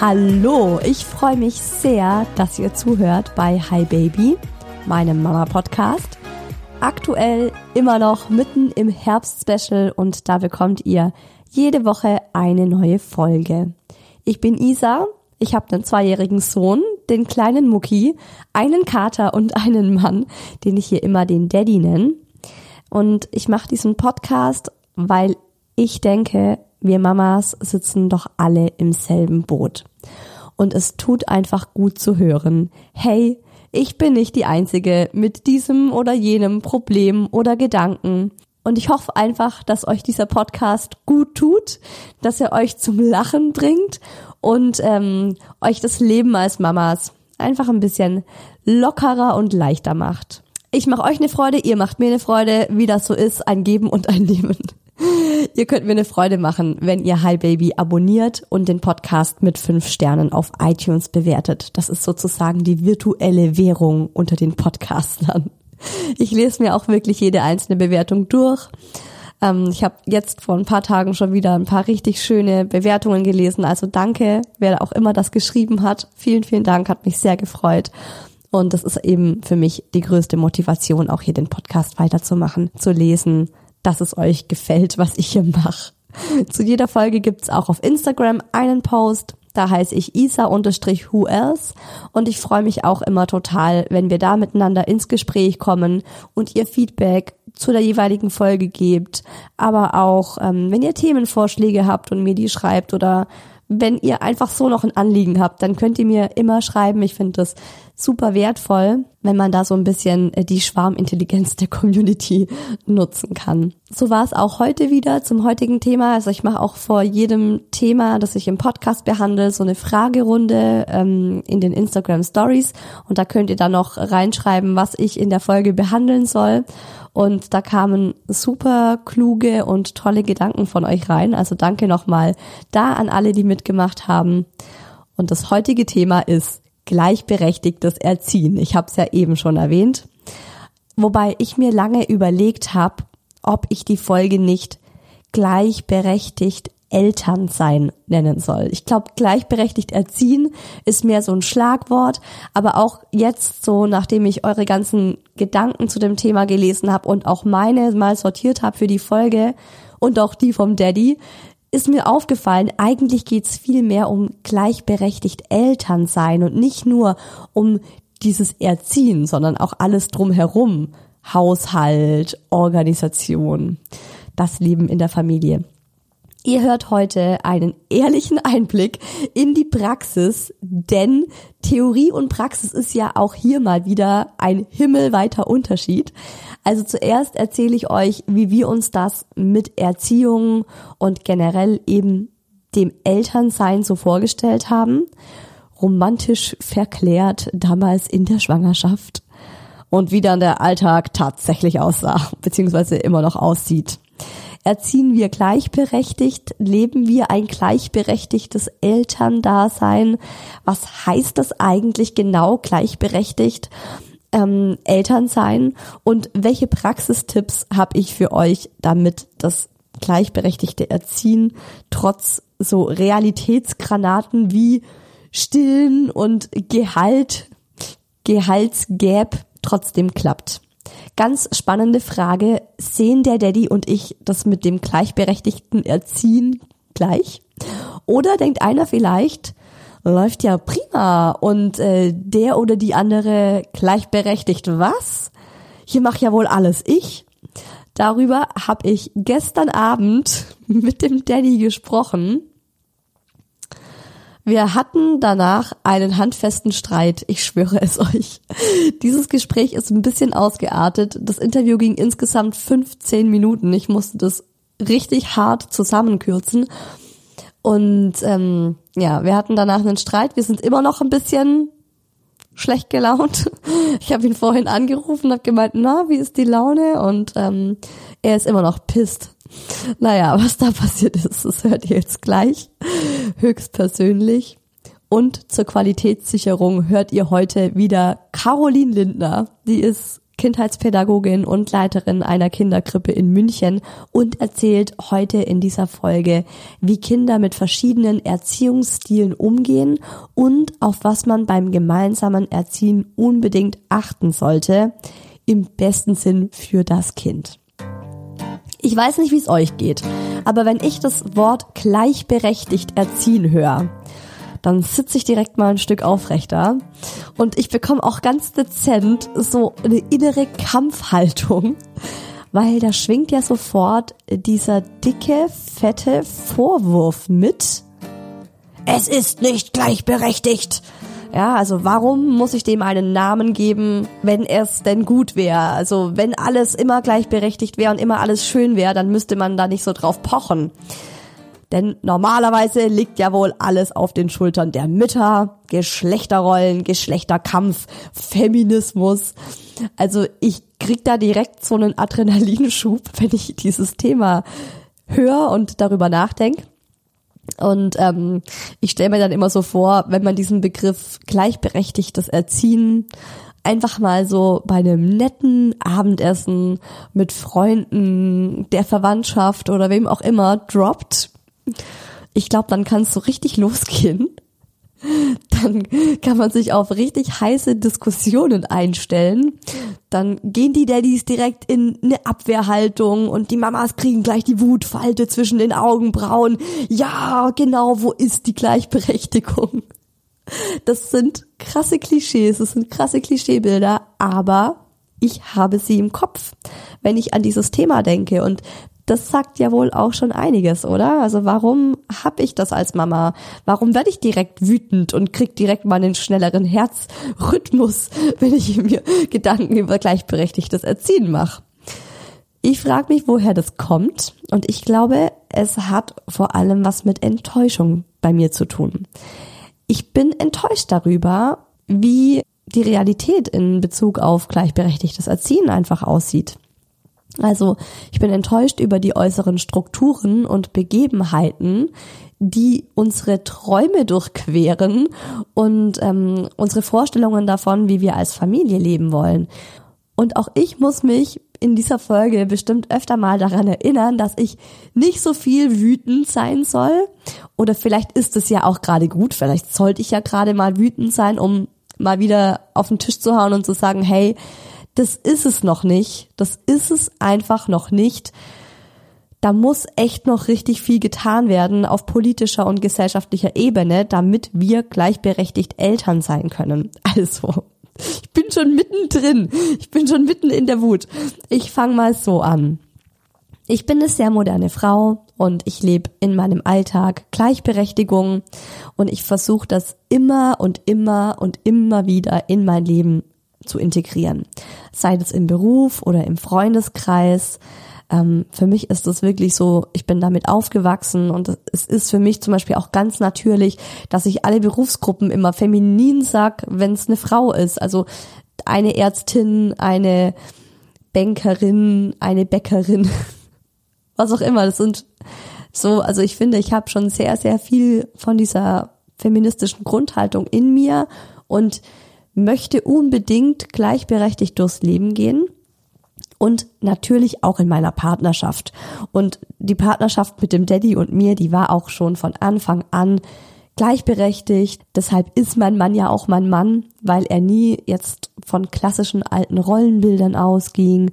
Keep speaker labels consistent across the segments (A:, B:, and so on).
A: Hallo, ich freue mich sehr, dass ihr zuhört bei Hi Baby, meinem Mama-Podcast. Aktuell immer noch mitten im Herbst-Special und da bekommt ihr jede Woche eine neue Folge. Ich bin Isa, ich habe einen zweijährigen Sohn, den kleinen Mucki, einen Kater und einen Mann, den ich hier immer den Daddy nenne. Und ich mache diesen Podcast, weil ich denke, wir Mamas sitzen doch alle im selben Boot. Und es tut einfach gut zu hören, hey, ich bin nicht die Einzige mit diesem oder jenem Problem oder Gedanken. Und ich hoffe einfach, dass euch dieser Podcast gut tut, dass er euch zum Lachen bringt und ähm, euch das Leben als Mamas einfach ein bisschen lockerer und leichter macht. Ich mache euch eine Freude, ihr macht mir eine Freude, wie das so ist, ein Geben und ein Nehmen. Ihr könnt mir eine Freude machen, wenn ihr Hi Baby abonniert und den Podcast mit fünf Sternen auf iTunes bewertet. Das ist sozusagen die virtuelle Währung unter den Podcastern. Ich lese mir auch wirklich jede einzelne Bewertung durch. Ähm, ich habe jetzt vor ein paar Tagen schon wieder ein paar richtig schöne Bewertungen gelesen. Also danke, wer auch immer das geschrieben hat. Vielen, vielen Dank, hat mich sehr gefreut. Und das ist eben für mich die größte Motivation, auch hier den Podcast weiterzumachen, zu lesen, dass es euch gefällt, was ich hier mache. Zu jeder Folge gibt's auch auf Instagram einen Post. Da heiße ich Isa-Who else und ich freue mich auch immer total, wenn wir da miteinander ins Gespräch kommen und ihr Feedback zu der jeweiligen Folge gebt, aber auch ähm, wenn ihr Themenvorschläge habt und mir die schreibt oder wenn ihr einfach so noch ein Anliegen habt, dann könnt ihr mir immer schreiben. Ich finde das super wertvoll, wenn man da so ein bisschen äh, die Schwarmintelligenz der Community nutzen kann. So war es auch heute wieder zum heutigen Thema. Also ich mache auch vor jedem Thema, das ich im Podcast behandle, so eine Fragerunde ähm, in den Instagram Stories und da könnt ihr dann noch reinschreiben, was ich in der Folge behandeln soll. Und da kamen super kluge und tolle Gedanken von euch rein. Also danke nochmal da an alle, die mitgemacht haben. Und das heutige Thema ist gleichberechtigtes Erziehen. Ich habe es ja eben schon erwähnt. Wobei ich mir lange überlegt habe, ob ich die Folge nicht gleichberechtigt Elternsein nennen soll. Ich glaube, gleichberechtigt erziehen ist mehr so ein Schlagwort, aber auch jetzt so, nachdem ich eure ganzen Gedanken zu dem Thema gelesen habe und auch meine mal sortiert habe für die Folge und auch die vom Daddy, ist mir aufgefallen, eigentlich geht's viel mehr um gleichberechtigt Elternsein und nicht nur um dieses Erziehen, sondern auch alles drumherum. Haushalt, Organisation, das Leben in der Familie. Ihr hört heute einen ehrlichen Einblick in die Praxis, denn Theorie und Praxis ist ja auch hier mal wieder ein himmelweiter Unterschied. Also zuerst erzähle ich euch, wie wir uns das mit Erziehung und generell eben dem Elternsein so vorgestellt haben. Romantisch verklärt damals in der Schwangerschaft und wie dann der Alltag tatsächlich aussah, beziehungsweise immer noch aussieht. Erziehen wir gleichberechtigt? Leben wir ein gleichberechtigtes Elterndasein? Was heißt das eigentlich genau gleichberechtigt? Ähm, Elternsein und welche Praxistipps habe ich für euch, damit das gleichberechtigte Erziehen trotz so Realitätsgranaten wie Stillen und Gehalt, Gehaltsgap trotzdem klappt. Ganz spannende Frage. Sehen der Daddy und ich das mit dem gleichberechtigten Erziehen gleich? Oder denkt einer vielleicht, läuft ja prima und äh, der oder die andere gleichberechtigt was? Hier macht ja wohl alles ich. Darüber habe ich gestern Abend mit dem Daddy gesprochen wir hatten danach einen handfesten Streit, ich schwöre es euch. Dieses Gespräch ist ein bisschen ausgeartet. Das Interview ging insgesamt 15 Minuten. Ich musste das richtig hart zusammenkürzen. Und ähm, ja, wir hatten danach einen Streit. Wir sind immer noch ein bisschen schlecht gelaunt. Ich habe ihn vorhin angerufen, habe gemeint, na, wie ist die Laune? Und ähm, er ist immer noch pisst. Naja, was da passiert ist, das hört ihr jetzt gleich. Höchstpersönlich. Und zur Qualitätssicherung hört ihr heute wieder Caroline Lindner. Die ist Kindheitspädagogin und Leiterin einer Kinderkrippe in München und erzählt heute in dieser Folge, wie Kinder mit verschiedenen Erziehungsstilen umgehen und auf was man beim gemeinsamen Erziehen unbedingt achten sollte, im besten Sinn für das Kind. Ich weiß nicht, wie es euch geht, aber wenn ich das Wort gleichberechtigt erziehen höre, dann sitze ich direkt mal ein Stück aufrechter und ich bekomme auch ganz dezent so eine innere Kampfhaltung, weil da schwingt ja sofort dieser dicke, fette Vorwurf mit. Es ist nicht gleichberechtigt. Ja, also warum muss ich dem einen Namen geben, wenn es denn gut wäre? Also wenn alles immer gleichberechtigt wäre und immer alles schön wäre, dann müsste man da nicht so drauf pochen. Denn normalerweise liegt ja wohl alles auf den Schultern der Mütter, Geschlechterrollen, Geschlechterkampf, Feminismus. Also ich krieg da direkt so einen Adrenalinschub, wenn ich dieses Thema höre und darüber nachdenke. Und ähm, ich stelle mir dann immer so vor, wenn man diesen Begriff gleichberechtigtes Erziehen einfach mal so bei einem netten Abendessen mit Freunden, der Verwandtschaft oder wem auch immer droppt, ich glaube, dann kann es so richtig losgehen dann kann man sich auf richtig heiße Diskussionen einstellen. Dann gehen die Daddys direkt in eine Abwehrhaltung und die Mamas kriegen gleich die Wutfalte zwischen den Augenbrauen. Ja, genau, wo ist die Gleichberechtigung? Das sind krasse Klischees, das sind krasse Klischeebilder, aber ich habe sie im Kopf, wenn ich an dieses Thema denke. Und das sagt ja wohl auch schon einiges, oder? Also warum hab ich das als Mama? Warum werde ich direkt wütend und krieg direkt mal einen schnelleren Herzrhythmus, wenn ich mir Gedanken über gleichberechtigtes Erziehen mache? Ich frage mich, woher das kommt und ich glaube, es hat vor allem was mit Enttäuschung bei mir zu tun. Ich bin enttäuscht darüber, wie die Realität in Bezug auf gleichberechtigtes Erziehen einfach aussieht. Also ich bin enttäuscht über die äußeren Strukturen und Begebenheiten, die unsere Träume durchqueren und ähm, unsere Vorstellungen davon, wie wir als Familie leben wollen. Und auch ich muss mich in dieser Folge bestimmt öfter mal daran erinnern, dass ich nicht so viel wütend sein soll. Oder vielleicht ist es ja auch gerade gut, vielleicht sollte ich ja gerade mal wütend sein, um mal wieder auf den Tisch zu hauen und zu sagen, hey, das ist es noch nicht. Das ist es einfach noch nicht. Da muss echt noch richtig viel getan werden auf politischer und gesellschaftlicher Ebene, damit wir gleichberechtigt Eltern sein können. Also, Ich bin schon mittendrin. Ich bin schon mitten in der Wut. Ich fange mal so an. Ich bin eine sehr moderne Frau und ich lebe in meinem Alltag Gleichberechtigung und ich versuche das immer und immer und immer wieder in mein Leben zu integrieren. Sei es im Beruf oder im Freundeskreis. Ähm, für mich ist das wirklich so, ich bin damit aufgewachsen und es ist für mich zum Beispiel auch ganz natürlich, dass ich alle Berufsgruppen immer feminin sag, wenn es eine Frau ist. Also eine Ärztin, eine Bankerin, eine Bäckerin, was auch immer. Das sind so, also ich finde, ich habe schon sehr, sehr viel von dieser feministischen Grundhaltung in mir und möchte unbedingt gleichberechtigt durchs Leben gehen und natürlich auch in meiner Partnerschaft. Und die Partnerschaft mit dem Daddy und mir, die war auch schon von Anfang an gleichberechtigt. Deshalb ist mein Mann ja auch mein Mann, weil er nie jetzt von klassischen alten Rollenbildern ausging,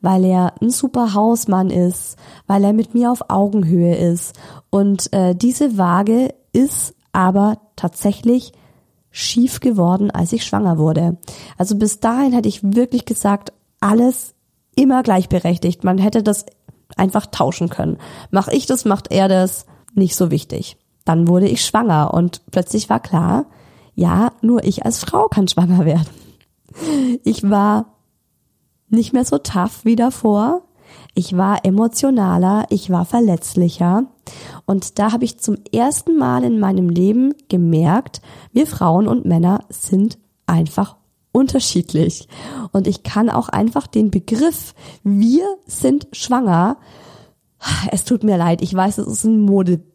A: weil er ein super Hausmann ist, weil er mit mir auf Augenhöhe ist. Und äh, diese Waage ist aber tatsächlich schief geworden, als ich schwanger wurde. Also bis dahin hätte ich wirklich gesagt, alles immer gleichberechtigt. Man hätte das einfach tauschen können. Mach ich das, macht er das, nicht so wichtig. Dann wurde ich schwanger und plötzlich war klar, ja, nur ich als Frau kann schwanger werden. Ich war nicht mehr so tough wie davor. Ich war emotionaler, ich war verletzlicher und da habe ich zum ersten Mal in meinem Leben gemerkt, wir Frauen und Männer sind einfach unterschiedlich. Und ich kann auch einfach den Begriff, wir sind schwanger, es tut mir leid, ich weiß, es ist ein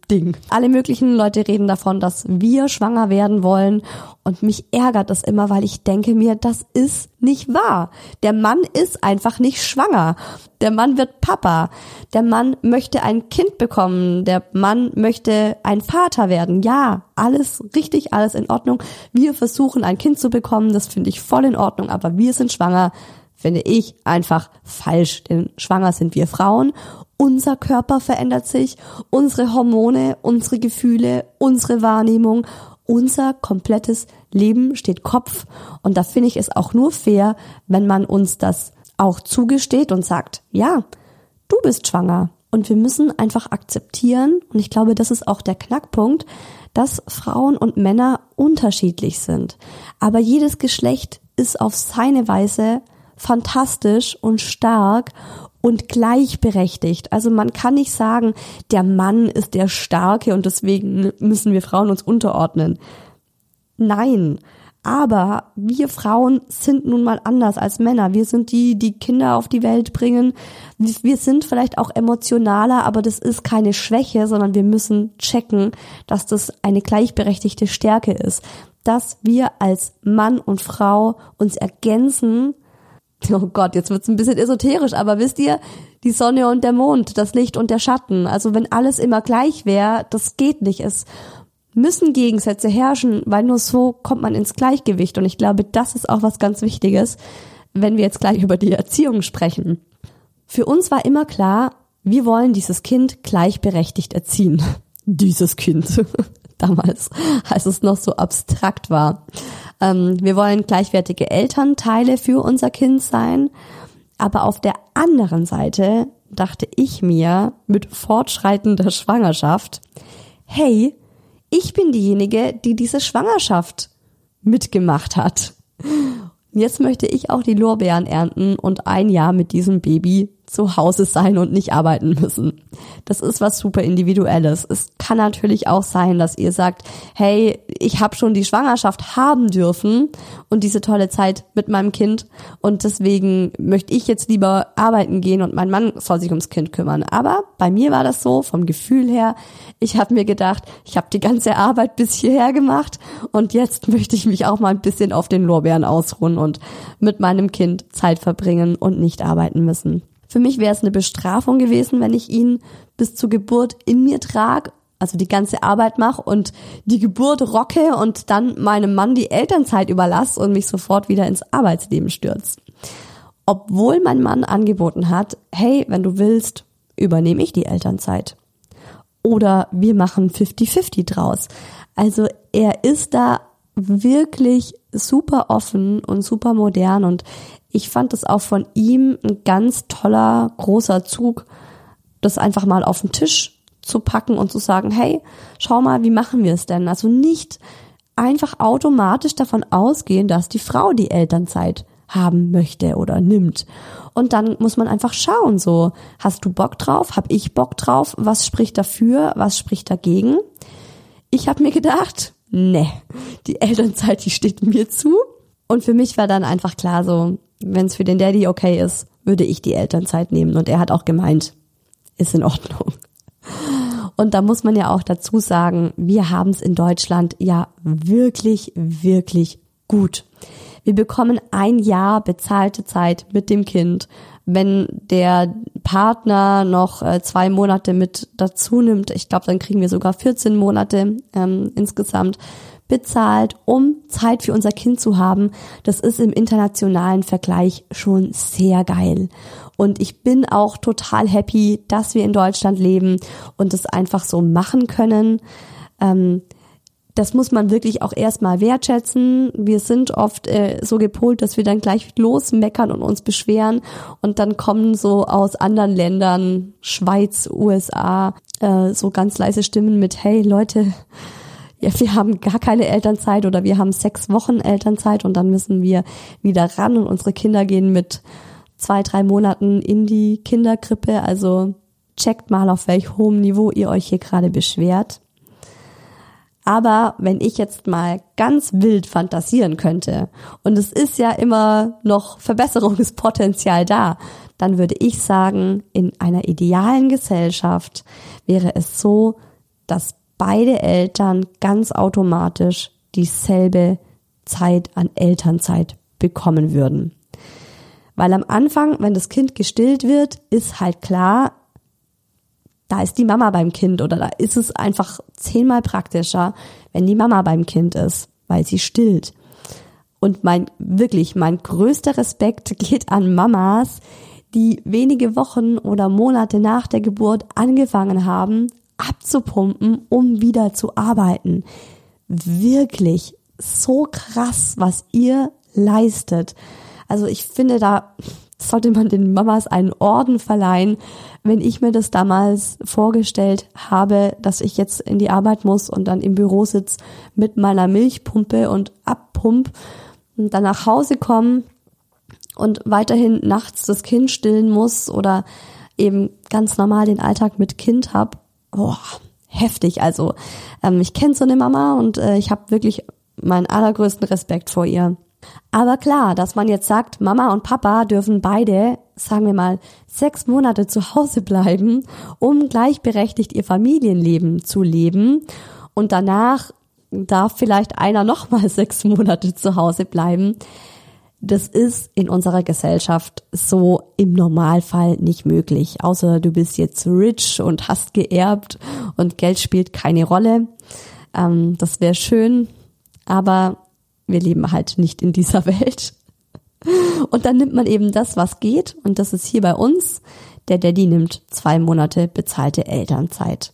A: Modeding. Alle möglichen Leute reden davon, dass wir schwanger werden wollen und mich ärgert das immer, weil ich denke mir, das ist nicht wahr. Der Mann ist einfach nicht schwanger. Der Mann wird Papa. Der Mann möchte ein Kind bekommen. Der Mann möchte ein Vater werden. Ja, alles richtig, alles in Ordnung. Wir versuchen ein Kind zu bekommen, das finde ich voll in Ordnung, aber wir sind schwanger finde ich einfach falsch, denn schwanger sind wir Frauen unser Körper verändert sich, unsere Hormone, unsere Gefühle, unsere Wahrnehmung, unser komplettes Leben steht Kopf. Und da finde ich es auch nur fair, wenn man uns das auch zugesteht und sagt, ja, du bist schwanger. Und wir müssen einfach akzeptieren, und ich glaube, das ist auch der Knackpunkt, dass Frauen und Männer unterschiedlich sind. Aber jedes Geschlecht ist auf seine Weise fantastisch und stark und gleichberechtigt. Also man kann nicht sagen, der Mann ist der Starke und deswegen müssen wir Frauen uns unterordnen. Nein. Aber wir Frauen sind nun mal anders als Männer. Wir sind die, die Kinder auf die Welt bringen. Wir sind vielleicht auch emotionaler, aber das ist keine Schwäche, sondern wir müssen checken, dass das eine gleichberechtigte Stärke ist. Dass wir als Mann und Frau uns ergänzen oh Gott, jetzt wird's ein bisschen esoterisch, aber wisst ihr, die Sonne und der Mond, das Licht und der Schatten, also wenn alles immer gleich wäre, das geht nicht. Es müssen Gegensätze herrschen, weil nur so kommt man ins Gleichgewicht. Und ich glaube, das ist auch was ganz Wichtiges, wenn wir jetzt gleich über die Erziehung sprechen. Für uns war immer klar, wir wollen dieses Kind gleichberechtigt erziehen. Dieses Kind. Damals, als es noch so abstrakt war. Ähm, wir wollen gleichwertige Elternteile für unser Kind sein. Aber auf der anderen Seite dachte ich mir mit fortschreitender Schwangerschaft, hey, ich bin diejenige, die diese Schwangerschaft mitgemacht hat. Jetzt möchte ich auch die Lorbeeren ernten und ein Jahr mit diesem Baby zu Hause sein und nicht arbeiten müssen. Das ist was super individuelles. Es kann natürlich auch sein, dass ihr sagt, hey, ich habe schon die Schwangerschaft haben dürfen und diese tolle Zeit mit meinem Kind und deswegen möchte ich jetzt lieber arbeiten gehen und mein Mann soll sich ums Kind kümmern. Aber bei mir war das so vom Gefühl her, ich habe mir gedacht, ich habe die ganze Arbeit bis hierher gemacht und jetzt möchte ich mich auch mal ein bisschen auf den Lorbeeren ausruhen und mit meinem Kind Zeit verbringen und nicht arbeiten müssen. Für mich wäre es eine Bestrafung gewesen, wenn ich ihn bis zur Geburt in mir trage, also die ganze Arbeit mache und die Geburt rocke und dann meinem Mann die Elternzeit überlasse und mich sofort wieder ins Arbeitsleben stürzt. Obwohl mein Mann angeboten hat, hey, wenn du willst, übernehme ich die Elternzeit. Oder wir machen 50-50 draus. Also er ist da wirklich super offen und super modern und ich fand es auch von ihm ein ganz toller, großer Zug, das einfach mal auf den Tisch zu packen und zu sagen, hey, schau mal, wie machen wir es denn? Also nicht einfach automatisch davon ausgehen, dass die Frau die Elternzeit haben möchte oder nimmt. Und dann muss man einfach schauen, so, hast du Bock drauf? Hab ich Bock drauf? Was spricht dafür? Was spricht dagegen? Ich habe mir gedacht, ne, die Elternzeit, die steht mir zu. Und für mich war dann einfach klar so, wenn es für den Daddy okay ist, würde ich die Elternzeit nehmen. Und er hat auch gemeint, ist in Ordnung. Und da muss man ja auch dazu sagen, wir haben es in Deutschland ja wirklich, wirklich gut. Wir bekommen ein Jahr bezahlte Zeit mit dem Kind. Wenn der Partner noch äh, zwei Monate mit dazu nimmt, ich glaube, dann kriegen wir sogar 14 Monate ähm, insgesamt bezahlt, um Zeit für unser Kind zu haben. Das ist im internationalen Vergleich schon sehr geil. Und ich bin auch total happy, dass wir in Deutschland leben und es einfach so machen können. Ähm, das muss man wirklich auch erstmal wertschätzen. Wir sind oft äh, so gepolt, dass wir dann gleich losmeckern und uns beschweren und dann kommen so aus anderen Ländern, Schweiz, USA, äh, so ganz leise Stimmen mit, hey Leute, ja, wir haben gar keine Elternzeit oder wir haben sechs Wochen Elternzeit und dann müssen wir wieder ran und unsere Kinder gehen mit zwei, drei Monaten in die Kinderkrippe. Also checkt mal, auf welch hohem Niveau ihr euch hier gerade beschwert. Aber wenn ich jetzt mal ganz wild fantasieren könnte, und es ist ja immer noch Verbesserungspotenzial da, dann würde ich sagen, in einer idealen Gesellschaft wäre es so, dass beide Eltern ganz automatisch dieselbe Zeit an Elternzeit bekommen würden. Weil am Anfang, wenn das Kind gestillt wird, ist halt klar, da ist die Mama beim Kind oder da ist es einfach zehnmal praktischer, wenn die Mama beim Kind ist, weil sie stillt. Und mein, wirklich, mein größter Respekt geht an Mamas, die wenige Wochen oder Monate nach der Geburt angefangen haben, abzupumpen, um wieder zu arbeiten. Wirklich so krass, was ihr leistet. Also ich finde, da sollte man den Mamas einen Orden verleihen, wenn ich mir das damals vorgestellt habe, dass ich jetzt in die Arbeit muss und dann im Büro sitze mit meiner Milchpumpe und abpump und dann nach Hause komme und weiterhin nachts das Kind stillen muss oder eben ganz normal den Alltag mit Kind hab. Oh, heftig. Also ähm, ich kenne so eine Mama und äh, ich habe wirklich meinen allergrößten Respekt vor ihr. Aber klar, dass man jetzt sagt, Mama und Papa dürfen beide, sagen wir mal, sechs Monate zu Hause bleiben, um gleichberechtigt ihr Familienleben zu leben und danach darf vielleicht einer nochmal sechs Monate zu Hause bleiben. Das ist in unserer Gesellschaft so im Normalfall nicht möglich. Außer du bist jetzt rich und hast geerbt und Geld spielt keine Rolle. Ähm, das wäre schön, aber wir leben halt nicht in dieser Welt. Und dann nimmt man eben das, was geht. Und das ist hier bei uns. Der Daddy nimmt zwei Monate bezahlte Elternzeit.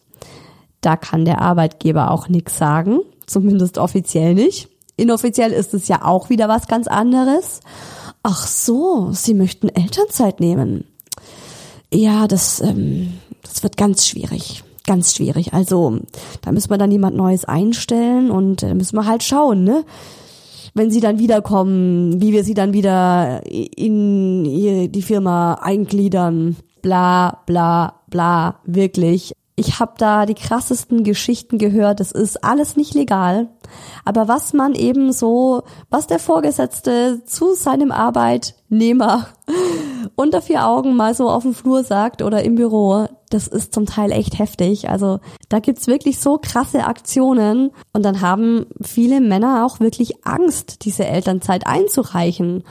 A: Da kann der Arbeitgeber auch nichts sagen. Zumindest offiziell nicht. Inoffiziell ist es ja auch wieder was ganz anderes. Ach so, Sie möchten Elternzeit nehmen. Ja, das, ähm, das wird ganz schwierig. Ganz schwierig. Also, da müssen wir dann jemand Neues einstellen und äh, müssen wir halt schauen, ne? wenn sie dann wiederkommen, wie wir sie dann wieder in die Firma eingliedern, bla bla bla, wirklich. Ich habe da die krassesten Geschichten gehört. Das ist alles nicht legal. Aber was man eben so, was der Vorgesetzte zu seinem Arbeitnehmer unter vier Augen mal so auf dem Flur sagt oder im Büro, das ist zum Teil echt heftig. Also da gibt's wirklich so krasse Aktionen und dann haben viele Männer auch wirklich Angst, diese Elternzeit einzureichen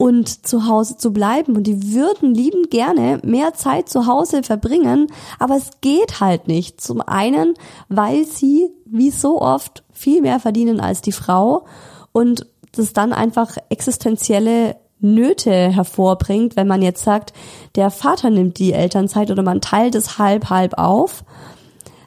A: und zu Hause zu bleiben. Und die würden liebend gerne mehr Zeit zu Hause verbringen, aber es geht halt nicht. Zum einen, weil sie, wie so oft, viel mehr verdienen als die Frau und das dann einfach existenzielle Nöte hervorbringt, wenn man jetzt sagt, der Vater nimmt die Elternzeit oder man teilt es halb halb auf.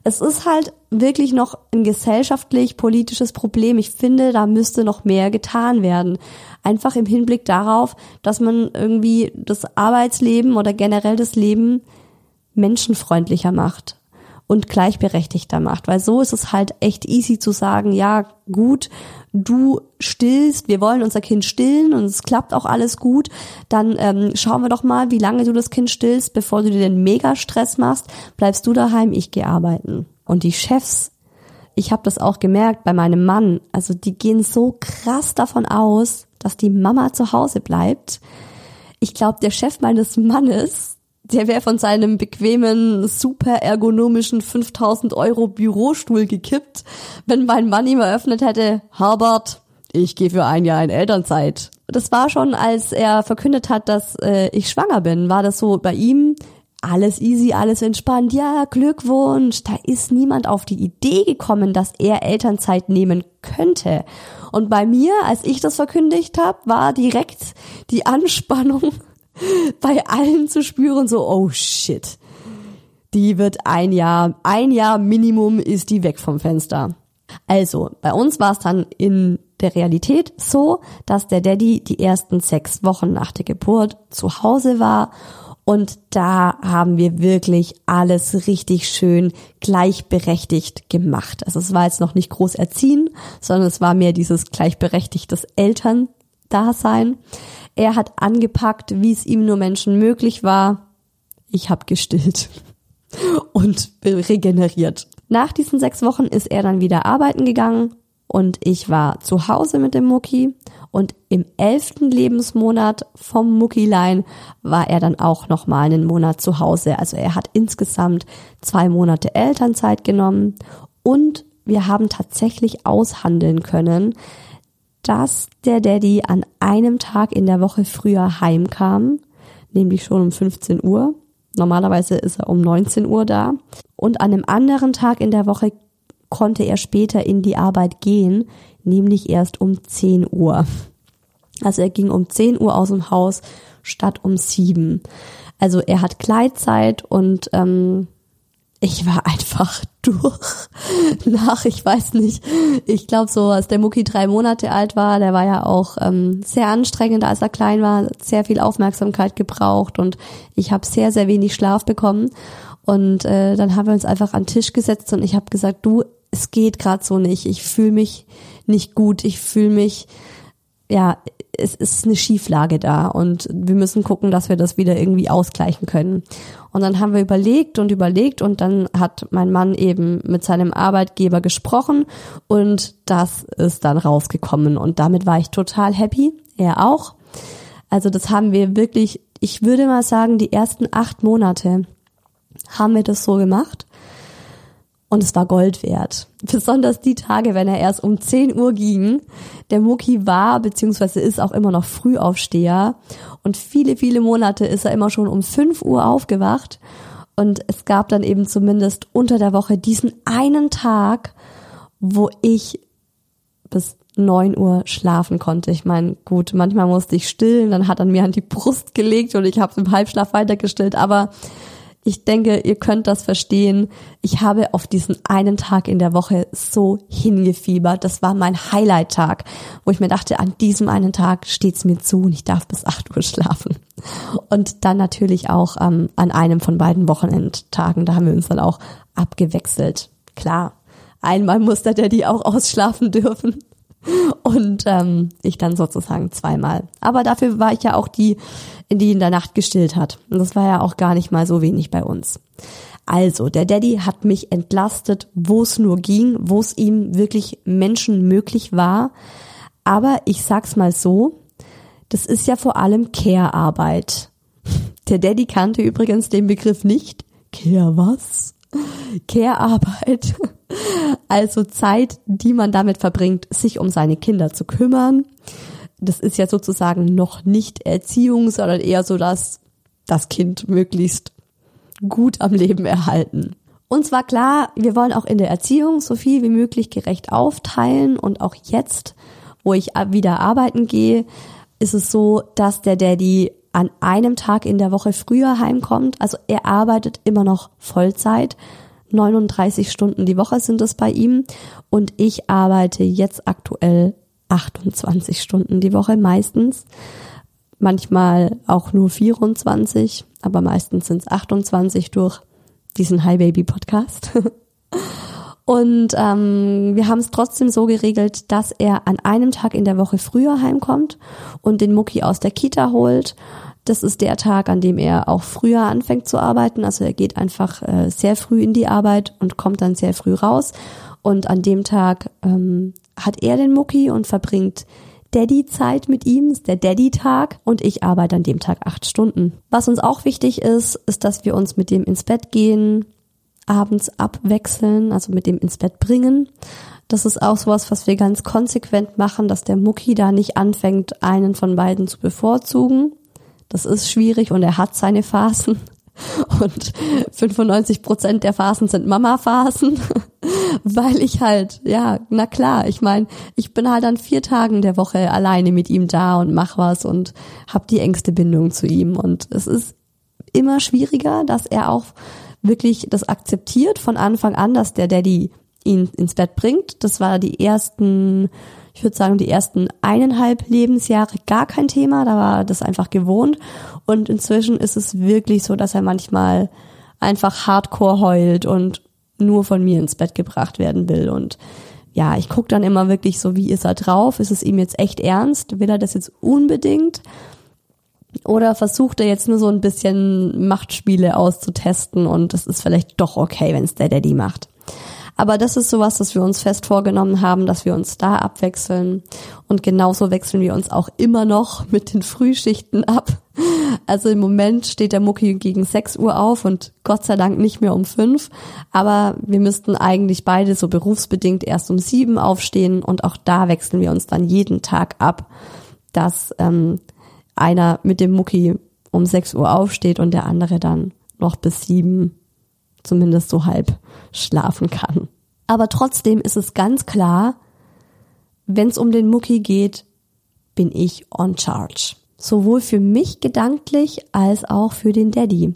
A: Es ist halt wirklich noch ein gesellschaftlich-politisches Problem. Ich finde, da müsste noch mehr getan werden. Einfach im Hinblick darauf, dass man irgendwie das Arbeitsleben oder generell das Leben menschenfreundlicher macht und gleichberechtigter macht. Weil so ist es halt echt easy zu sagen, ja, gut, du stillst, wir wollen unser Kind stillen und es klappt auch alles gut, dann ähm, schauen wir doch mal, wie lange du das Kind stillst, bevor du dir den Mega-Stress machst, bleibst du daheim, ich gehe arbeiten. Und die Chefs, ich habe das auch gemerkt bei meinem Mann, also die gehen so krass davon aus, dass die Mama zu Hause bleibt. Ich glaube, der Chef meines Mannes, der wäre von seinem bequemen, super ergonomischen 5000 Euro Bürostuhl gekippt, wenn mein Mann ihm eröffnet hätte, Herbert, ich gehe für ein Jahr in Elternzeit. Das war schon, als er verkündet hat, dass äh, ich schwanger bin, war das so bei ihm alles easy, alles entspannt. Ja, Glückwunsch. Da ist niemand auf die Idee gekommen, dass er Elternzeit nehmen könnte. Und bei mir, als ich das verkündigt habe, war direkt die Anspannung bei allen zu spüren, so, oh shit, die wird ein Jahr, ein Jahr Minimum ist die weg vom Fenster. Also, bei uns war es dann in der Realität so, dass der Daddy die ersten sechs Wochen nach der Geburt zu Hause war und da haben wir wirklich alles richtig schön gleichberechtigt gemacht. Also es war jetzt noch nicht groß erziehen, sondern es war mehr dieses gleichberechtigtes Elterndasein. Er hat angepackt, wie es ihm nur Menschen möglich war. Ich habe gestillt und regeneriert. Nach diesen sechs Wochen ist er dann wieder arbeiten gegangen und ich war zu Hause mit dem Mucki und im elften Lebensmonat vom Muckilein war er dann auch noch mal einen Monat zu Hause. Also er hat insgesamt zwei Monate Elternzeit genommen und wir haben tatsächlich aushandeln können, dass der Daddy an einem Tag in der Woche früher heimkam, nämlich schon um 15 Uhr. Normalerweise ist er um 19 Uhr da. Und an einem anderen Tag in der Woche konnte er später in die Arbeit gehen, nämlich erst um 10 Uhr. Also er ging um 10 Uhr aus dem Haus statt um 7. Also er hat Gleitzeit und ähm, ich war einfach durch nach, ich weiß nicht, ich glaube so, als der Mucki drei Monate alt war, der war ja auch ähm, sehr anstrengend, als er klein war, sehr viel Aufmerksamkeit gebraucht und ich habe sehr, sehr wenig Schlaf bekommen. Und äh, dann haben wir uns einfach an den Tisch gesetzt und ich habe gesagt, du, es geht gerade so nicht, ich fühle mich nicht gut, ich fühle mich, ja, es ist eine Schieflage da und wir müssen gucken, dass wir das wieder irgendwie ausgleichen können. Und dann haben wir überlegt und überlegt und dann hat mein Mann eben mit seinem Arbeitgeber gesprochen und das ist dann rausgekommen und damit war ich total happy, er auch. Also das haben wir wirklich, ich würde mal sagen, die ersten acht Monate haben wir das so gemacht und es war Gold wert. Besonders die Tage, wenn er erst um 10 Uhr ging. Der Mucki war, beziehungsweise ist auch immer noch Frühaufsteher. Und viele, viele Monate ist er immer schon um 5 Uhr aufgewacht. Und es gab dann eben zumindest unter der Woche diesen einen Tag, wo ich bis 9 Uhr schlafen konnte. Ich meine, gut, manchmal musste ich stillen, dann hat er mir an die Brust gelegt und ich habe im Halbschlaf weitergestillt, aber ich denke, ihr könnt das verstehen. Ich habe auf diesen einen Tag in der Woche so hingefiebert. Das war mein Highlight-Tag, wo ich mir dachte, an diesem einen Tag steht's mir zu und ich darf bis acht Uhr schlafen. Und dann natürlich auch ähm, an einem von beiden Wochenendtagen, da haben wir uns dann auch abgewechselt. Klar, einmal muss der Daddy auch ausschlafen dürfen und ähm, ich dann sozusagen zweimal. Aber dafür war ich ja auch die, die in der Nacht gestillt hat. Und das war ja auch gar nicht mal so wenig bei uns. Also, der Daddy hat mich entlastet, wo es nur ging, wo es ihm wirklich menschenmöglich war. Aber ich sag's mal so, das ist ja vor allem Care-Arbeit. Der Daddy kannte übrigens den Begriff nicht. Care was? Care-Arbeit. Also Zeit, die man damit verbringt, sich um seine Kinder zu kümmern. Das ist ja sozusagen noch nicht Erziehung, sondern eher so, dass das Kind möglichst gut am Leben erhalten. Und zwar klar, wir wollen auch in der Erziehung so viel wie möglich gerecht aufteilen und auch jetzt, wo ich wieder arbeiten gehe, ist es so, dass der Daddy an einem Tag in der Woche früher heimkommt. Also er arbeitet immer noch Vollzeit, 39 Stunden die Woche sind es bei ihm und ich arbeite jetzt aktuell 28 Stunden die Woche meistens. Manchmal auch nur 24, aber meistens sind es 28 durch diesen Hi Baby Podcast. Und ähm, wir haben es trotzdem so geregelt, dass er an einem Tag in der Woche früher heimkommt und den Mucki aus der Kita holt. Das ist der Tag, an dem er auch früher anfängt zu arbeiten. Also er geht einfach äh, sehr früh in die Arbeit und kommt dann sehr früh raus. Und an dem Tag ähm, hat er den Mucki und verbringt Daddy-Zeit mit ihm, ist der Daddy-Tag und ich arbeite an dem Tag acht Stunden. Was uns auch wichtig ist, ist, dass wir uns mit dem ins Bett gehen, abends abwechseln, also mit dem ins Bett bringen. Das ist auch sowas, was wir ganz konsequent machen, dass der Mucki da nicht anfängt, einen von beiden zu bevorzugen. Das ist schwierig und er hat seine Phasen. Und 95 Prozent der Phasen sind Mama-Phasen, weil ich halt, ja, na klar, ich meine, ich bin halt an vier Tagen der Woche alleine mit ihm da und mach was und hab die engste Bindung zu ihm. Und es ist immer schwieriger, dass er auch wirklich das akzeptiert von Anfang an, dass der Daddy ihn ins Bett bringt. Das war die ersten, ich würde sagen, die ersten eineinhalb Lebensjahre gar kein Thema. Da war das einfach gewohnt. Und inzwischen ist es wirklich so, dass er manchmal einfach hardcore heult und nur von mir ins Bett gebracht werden will. Und ja, ich gucke dann immer wirklich so, wie ist er drauf? Ist es ihm jetzt echt ernst? Will er das jetzt unbedingt? Oder versucht er jetzt nur so ein bisschen Machtspiele auszutesten und es ist vielleicht doch okay, wenn es der Daddy macht. Aber das ist sowas, das wir uns fest vorgenommen haben, dass wir uns da abwechseln. Und genauso wechseln wir uns auch immer noch mit den Frühschichten ab. Also im Moment steht der Mucki gegen 6 Uhr auf und Gott sei Dank nicht mehr um 5. Aber wir müssten eigentlich beide so berufsbedingt erst um 7 aufstehen und auch da wechseln wir uns dann jeden Tag ab, dass ähm, einer mit dem Mucki um 6 Uhr aufsteht und der andere dann noch bis 7 zumindest so halb schlafen kann. Aber trotzdem ist es ganz klar, wenn es um den Mucki geht, bin ich on charge. Sowohl für mich gedanklich als auch für den Daddy.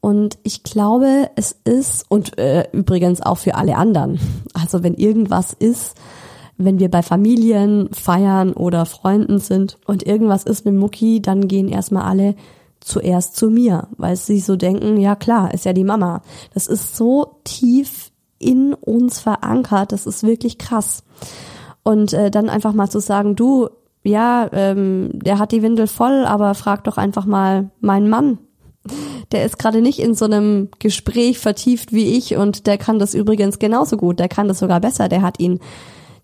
A: Und ich glaube, es ist, und äh, übrigens auch für alle anderen, also wenn irgendwas ist, wenn wir bei Familien feiern oder Freunden sind und irgendwas ist mit Mucki, dann gehen erstmal alle zuerst zu mir, weil sie so denken, ja klar, ist ja die Mama. Das ist so tief in uns verankert, das ist wirklich krass. Und äh, dann einfach mal zu sagen, du, ja, ähm, der hat die Windel voll, aber frag doch einfach mal meinen Mann. Der ist gerade nicht in so einem Gespräch vertieft wie ich und der kann das übrigens genauso gut, der kann das sogar besser, der hat ihn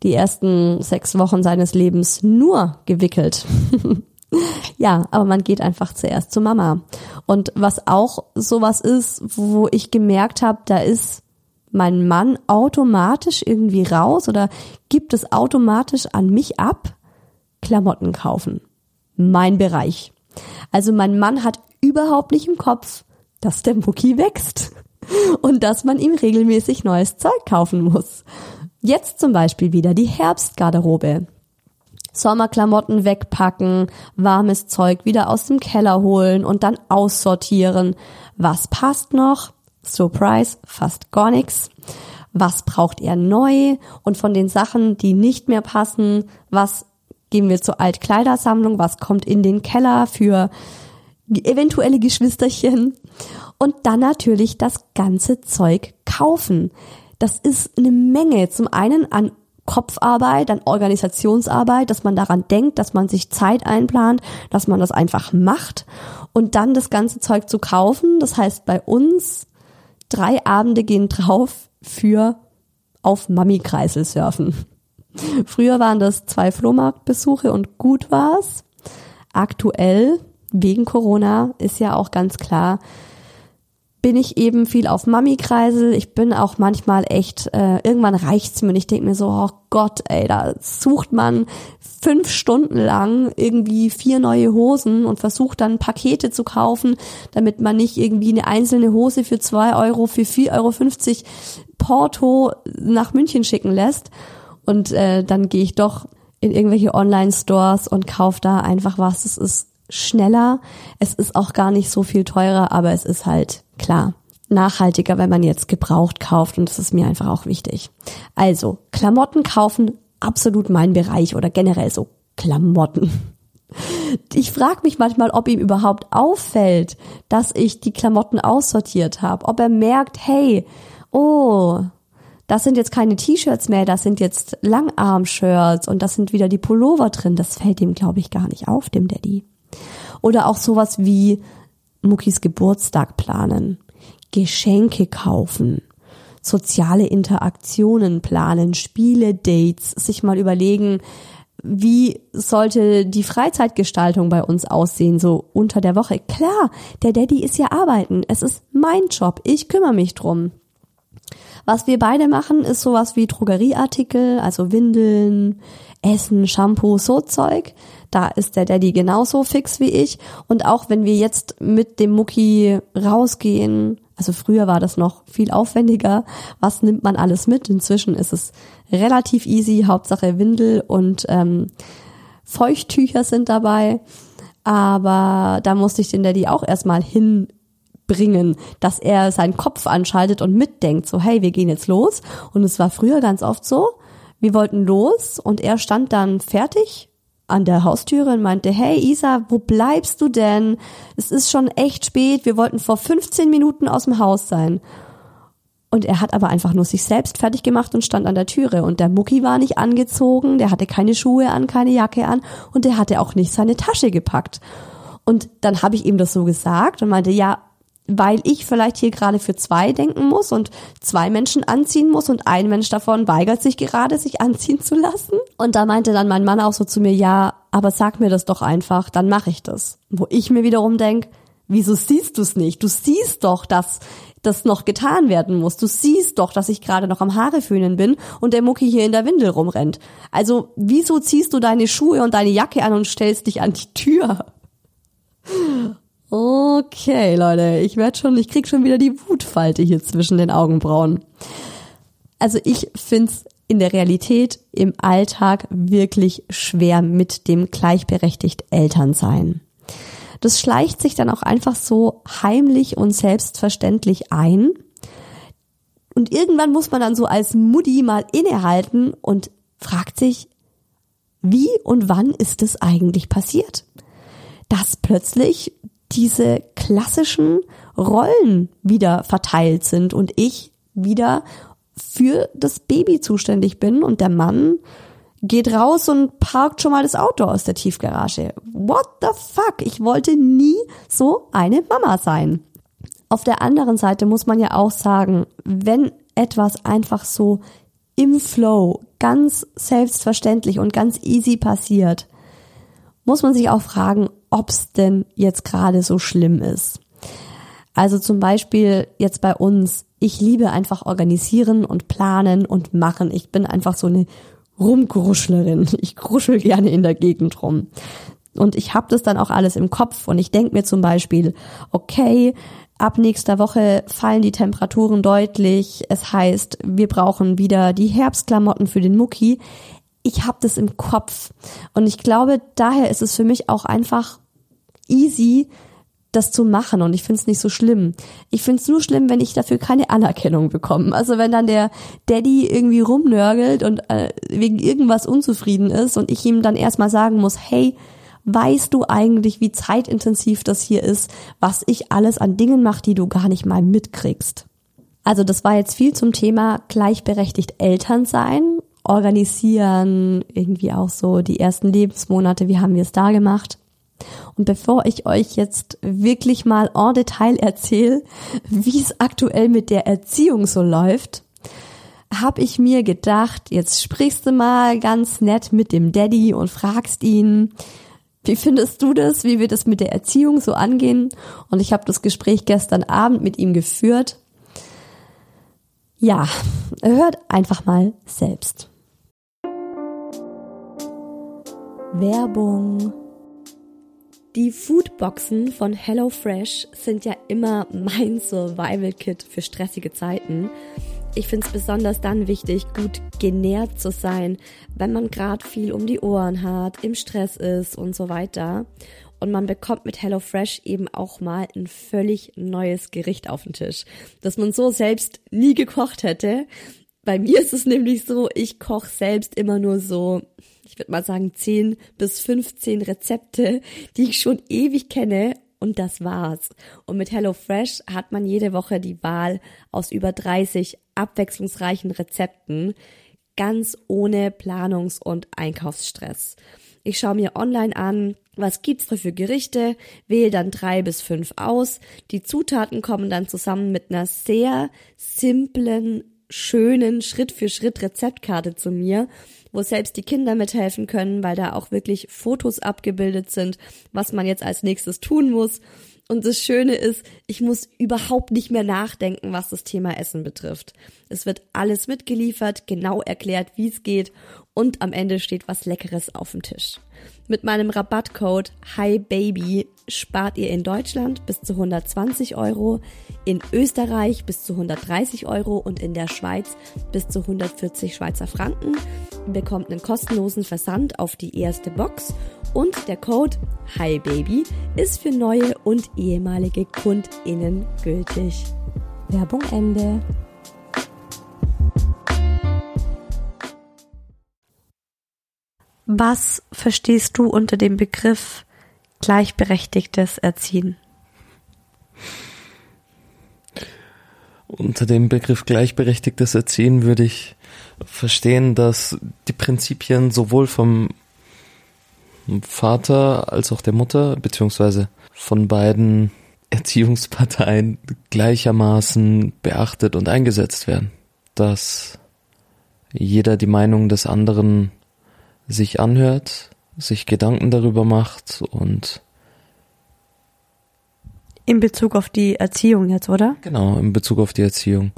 A: die ersten sechs Wochen seines Lebens nur gewickelt. ja, aber man geht einfach zuerst zu Mama. Und was auch sowas ist, wo ich gemerkt habe, da ist mein Mann automatisch irgendwie raus oder gibt es automatisch an mich ab? Klamotten kaufen. Mein Bereich. Also mein Mann hat überhaupt nicht im Kopf, dass der Mucki wächst und dass man ihm regelmäßig neues Zeug kaufen muss. Jetzt zum Beispiel wieder die Herbstgarderobe. Sommerklamotten wegpacken, warmes Zeug wieder aus dem Keller holen und dann aussortieren. Was passt noch? Surprise, fast gar nichts. Was braucht er neu? Und von den Sachen, die nicht mehr passen, was gehen wir zur Altkleidersammlung? Was kommt in den Keller für eventuelle Geschwisterchen? Und dann natürlich das ganze Zeug kaufen. Das ist eine Menge. Zum einen an Kopfarbeit, an Organisationsarbeit, dass man daran denkt, dass man sich Zeit einplant, dass man das einfach macht und dann das ganze Zeug zu kaufen. Das heißt bei uns drei Abende gehen drauf für auf Mami-Kreisel surfen. Früher waren das zwei Flohmarktbesuche und gut war's. Aktuell, wegen Corona, ist ja auch ganz klar, bin ich eben viel auf Mami-Kreisel. Ich bin auch manchmal echt, äh, irgendwann reicht's mir und ich denke mir so, oh Gott, ey, da sucht man fünf Stunden lang irgendwie vier neue Hosen und versucht dann Pakete zu kaufen, damit man nicht irgendwie eine einzelne Hose für zwei Euro, für vier Euro fünfzig Porto nach München schicken lässt. Und äh, dann gehe ich doch in irgendwelche Online-Stores und kaufe da einfach was. Es ist schneller, es ist auch gar nicht so viel teurer, aber es ist halt klar, nachhaltiger, wenn man jetzt gebraucht kauft und das ist mir einfach auch wichtig. Also, Klamotten kaufen, absolut mein Bereich oder generell so Klamotten. Ich frage mich manchmal, ob ihm überhaupt auffällt, dass ich die Klamotten aussortiert habe, ob er merkt, hey, oh, das sind jetzt keine T-Shirts mehr, das sind jetzt Langarm-Shirts und das sind wieder die Pullover drin. Das fällt ihm, glaube ich, gar nicht auf, dem Daddy. Oder auch sowas wie Muckis Geburtstag planen, Geschenke kaufen, soziale Interaktionen planen, Spiele, Dates, sich mal überlegen, wie sollte die Freizeitgestaltung bei uns aussehen, so unter der Woche? Klar, der Daddy ist ja arbeiten. Es ist mein Job. Ich kümmere mich drum. Was wir beide machen, ist sowas wie Drogerieartikel, also Windeln, Essen, Shampoo, so Zeug. Da ist der Daddy genauso fix wie ich. Und auch wenn wir jetzt mit dem Mucki rausgehen, also früher war das noch viel aufwendiger. Was nimmt man alles mit? Inzwischen ist es relativ easy. Hauptsache Windel und ähm, Feuchttücher sind dabei. Aber da musste ich den Daddy auch erstmal hin bringen, dass er seinen Kopf anschaltet und mitdenkt, so hey, wir gehen jetzt los. Und es war früher ganz oft so, wir wollten los und er stand dann fertig an der Haustüre und meinte, hey Isa, wo bleibst du denn? Es ist schon echt spät, wir wollten vor 15 Minuten aus dem Haus sein. Und er hat aber einfach nur sich selbst fertig gemacht und stand an der Türe. Und der Mucki war nicht angezogen, der hatte keine Schuhe an, keine Jacke an und der hatte auch nicht seine Tasche gepackt. Und dann habe ich ihm das so gesagt und meinte, ja, weil ich vielleicht hier gerade für zwei denken muss und zwei Menschen anziehen muss und ein Mensch davon weigert sich gerade, sich anziehen zu lassen. Und da meinte dann mein Mann auch so zu mir, ja, aber sag mir das doch einfach, dann mache ich das. Wo ich mir wiederum denk, wieso siehst du es nicht? Du siehst doch, dass das noch getan werden muss. Du siehst doch, dass ich gerade noch am Haare föhnen bin und der Mucki hier in der Windel rumrennt. Also, wieso ziehst du deine Schuhe und deine Jacke an und stellst dich an die Tür? Okay, Leute, ich werde schon, ich krieg schon wieder die Wutfalte hier zwischen den Augenbrauen. Also ich find's in der Realität im Alltag wirklich schwer mit dem gleichberechtigt Elternsein. Das schleicht sich dann auch einfach so heimlich und selbstverständlich ein. Und irgendwann muss man dann so als Mutti mal innehalten und fragt sich, wie und wann ist es eigentlich passiert? Dass plötzlich diese klassischen Rollen wieder verteilt sind und ich wieder für das Baby zuständig bin und der Mann geht raus und parkt schon mal das Auto aus der Tiefgarage. What the fuck? Ich wollte nie so eine Mama sein. Auf der anderen Seite muss man ja auch sagen, wenn etwas einfach so im Flow ganz selbstverständlich und ganz easy passiert, muss man sich auch fragen, ob's denn jetzt gerade so schlimm ist. Also zum Beispiel jetzt bei uns, ich liebe einfach organisieren und planen und machen. Ich bin einfach so eine Rumgruschlerin. Ich gruschel gerne in der Gegend rum. Und ich habe das dann auch alles im Kopf und ich denke mir zum Beispiel, okay, ab nächster Woche fallen die Temperaturen deutlich. Es heißt, wir brauchen wieder die Herbstklamotten für den Mucki ich habe das im Kopf. Und ich glaube, daher ist es für mich auch einfach easy, das zu machen und ich finde es nicht so schlimm. Ich finde es nur schlimm, wenn ich dafür keine Anerkennung bekomme. Also wenn dann der Daddy irgendwie rumnörgelt und äh, wegen irgendwas unzufrieden ist und ich ihm dann erstmal sagen muss, hey, weißt du eigentlich, wie zeitintensiv das hier ist, was ich alles an Dingen mache, die du gar nicht mal mitkriegst. Also das war jetzt viel zum Thema gleichberechtigt Eltern sein organisieren, irgendwie auch so die ersten Lebensmonate, wie haben wir es da gemacht. Und bevor ich euch jetzt wirklich mal en Detail erzähle, wie es aktuell mit der Erziehung so läuft, habe ich mir gedacht, jetzt sprichst du mal ganz nett mit dem Daddy und fragst ihn, wie findest du das, wie wir das mit der Erziehung so angehen? Und ich habe das Gespräch gestern Abend mit ihm geführt. Ja, hört einfach mal selbst. Werbung. Die Foodboxen von HelloFresh sind ja immer mein Survival-Kit für stressige Zeiten. Ich finde es besonders dann wichtig, gut genährt zu sein, wenn man gerade viel um die Ohren hat, im Stress ist und so weiter. und man bekommt mit HelloFresh eben auch mal ein völlig neues Gericht auf den Tisch, das man so selbst nie gekocht hätte. Bei mir ist es nämlich so, ich koche selbst immer nur so, ich würde mal sagen 10 bis 15 Rezepte, die ich schon ewig kenne und das war's. Und mit HelloFresh hat man jede Woche die Wahl aus über 30 abwechslungsreichen Rezepten, ganz ohne Planungs- und Einkaufsstress. Ich schaue mir online an, was gibt's da für Gerichte, wähle dann drei bis fünf aus. Die Zutaten kommen dann zusammen mit einer sehr simplen, schönen Schritt-für-Schritt Rezeptkarte zu mir, wo selbst die Kinder mithelfen können, weil da auch wirklich Fotos abgebildet sind, was man jetzt als nächstes tun muss. Und das Schöne ist, ich muss überhaupt nicht mehr nachdenken, was das Thema Essen betrifft. Es wird alles mitgeliefert, genau erklärt, wie es geht und am Ende steht was Leckeres auf dem Tisch. Mit meinem Rabattcode HiBaby spart ihr in Deutschland bis zu 120 Euro, in Österreich bis zu 130 Euro und in der Schweiz bis zu 140 Schweizer Franken. Bekommt einen kostenlosen Versand auf die erste Box und der Code HiBaby ist für neue und ehemalige KundInnen gültig. Werbung Ende. Was verstehst du unter dem Begriff gleichberechtigtes Erziehen?
B: Unter dem Begriff gleichberechtigtes Erziehen würde ich verstehen, dass die Prinzipien sowohl vom Vater als auch der Mutter, beziehungsweise von beiden Erziehungsparteien gleichermaßen beachtet und eingesetzt werden. Dass jeder die Meinung des anderen sich anhört, sich Gedanken darüber macht und
A: in Bezug auf die Erziehung jetzt, oder?
B: Genau, in Bezug auf die Erziehung,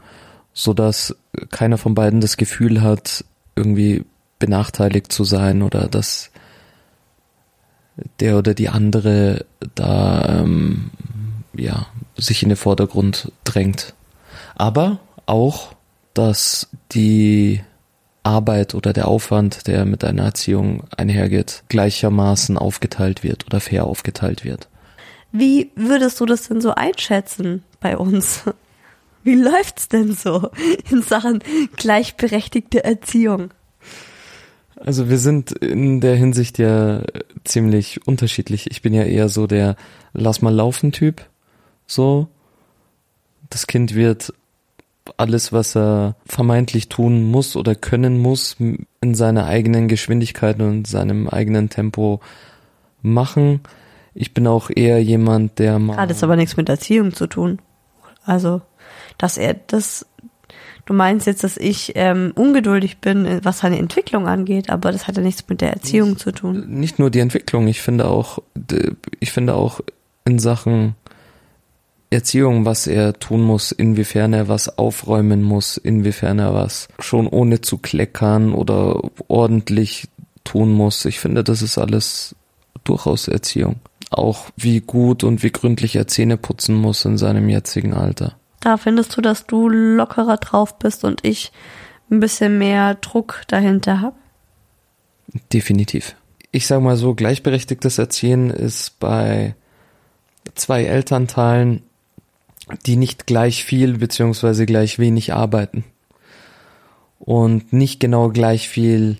B: so dass keiner von beiden das Gefühl hat, irgendwie benachteiligt zu sein oder dass der oder die andere da ähm, ja sich in den Vordergrund drängt. Aber auch, dass die Arbeit oder der Aufwand, der mit einer Erziehung einhergeht, gleichermaßen aufgeteilt wird oder fair aufgeteilt wird.
A: Wie würdest du das denn so einschätzen bei uns? Wie läuft's denn so in Sachen gleichberechtigte Erziehung?
B: Also wir sind in der Hinsicht ja ziemlich unterschiedlich. Ich bin ja eher so der Lass mal laufen Typ. So. Das Kind wird alles, was er vermeintlich tun muss oder können muss, in seiner eigenen Geschwindigkeit und seinem eigenen Tempo machen. Ich bin auch eher jemand, der
A: mal. Hat jetzt aber nichts mit Erziehung zu tun. Also, dass er das. Du meinst jetzt, dass ich ähm, ungeduldig bin, was seine Entwicklung angeht, aber das hat ja nichts mit der Erziehung
B: nicht,
A: zu tun.
B: Nicht nur die Entwicklung, ich finde auch, ich finde auch in Sachen Erziehung, was er tun muss, inwiefern er was aufräumen muss, inwiefern er was schon ohne zu kleckern oder ordentlich tun muss. Ich finde, das ist alles durchaus Erziehung. Auch wie gut und wie gründlich er Zähne putzen muss in seinem jetzigen Alter.
A: Da findest du, dass du lockerer drauf bist und ich ein bisschen mehr Druck dahinter habe?
B: Definitiv. Ich sage mal so, gleichberechtigtes Erziehen ist bei zwei Elternteilen die nicht gleich viel beziehungsweise gleich wenig arbeiten und nicht genau gleich viel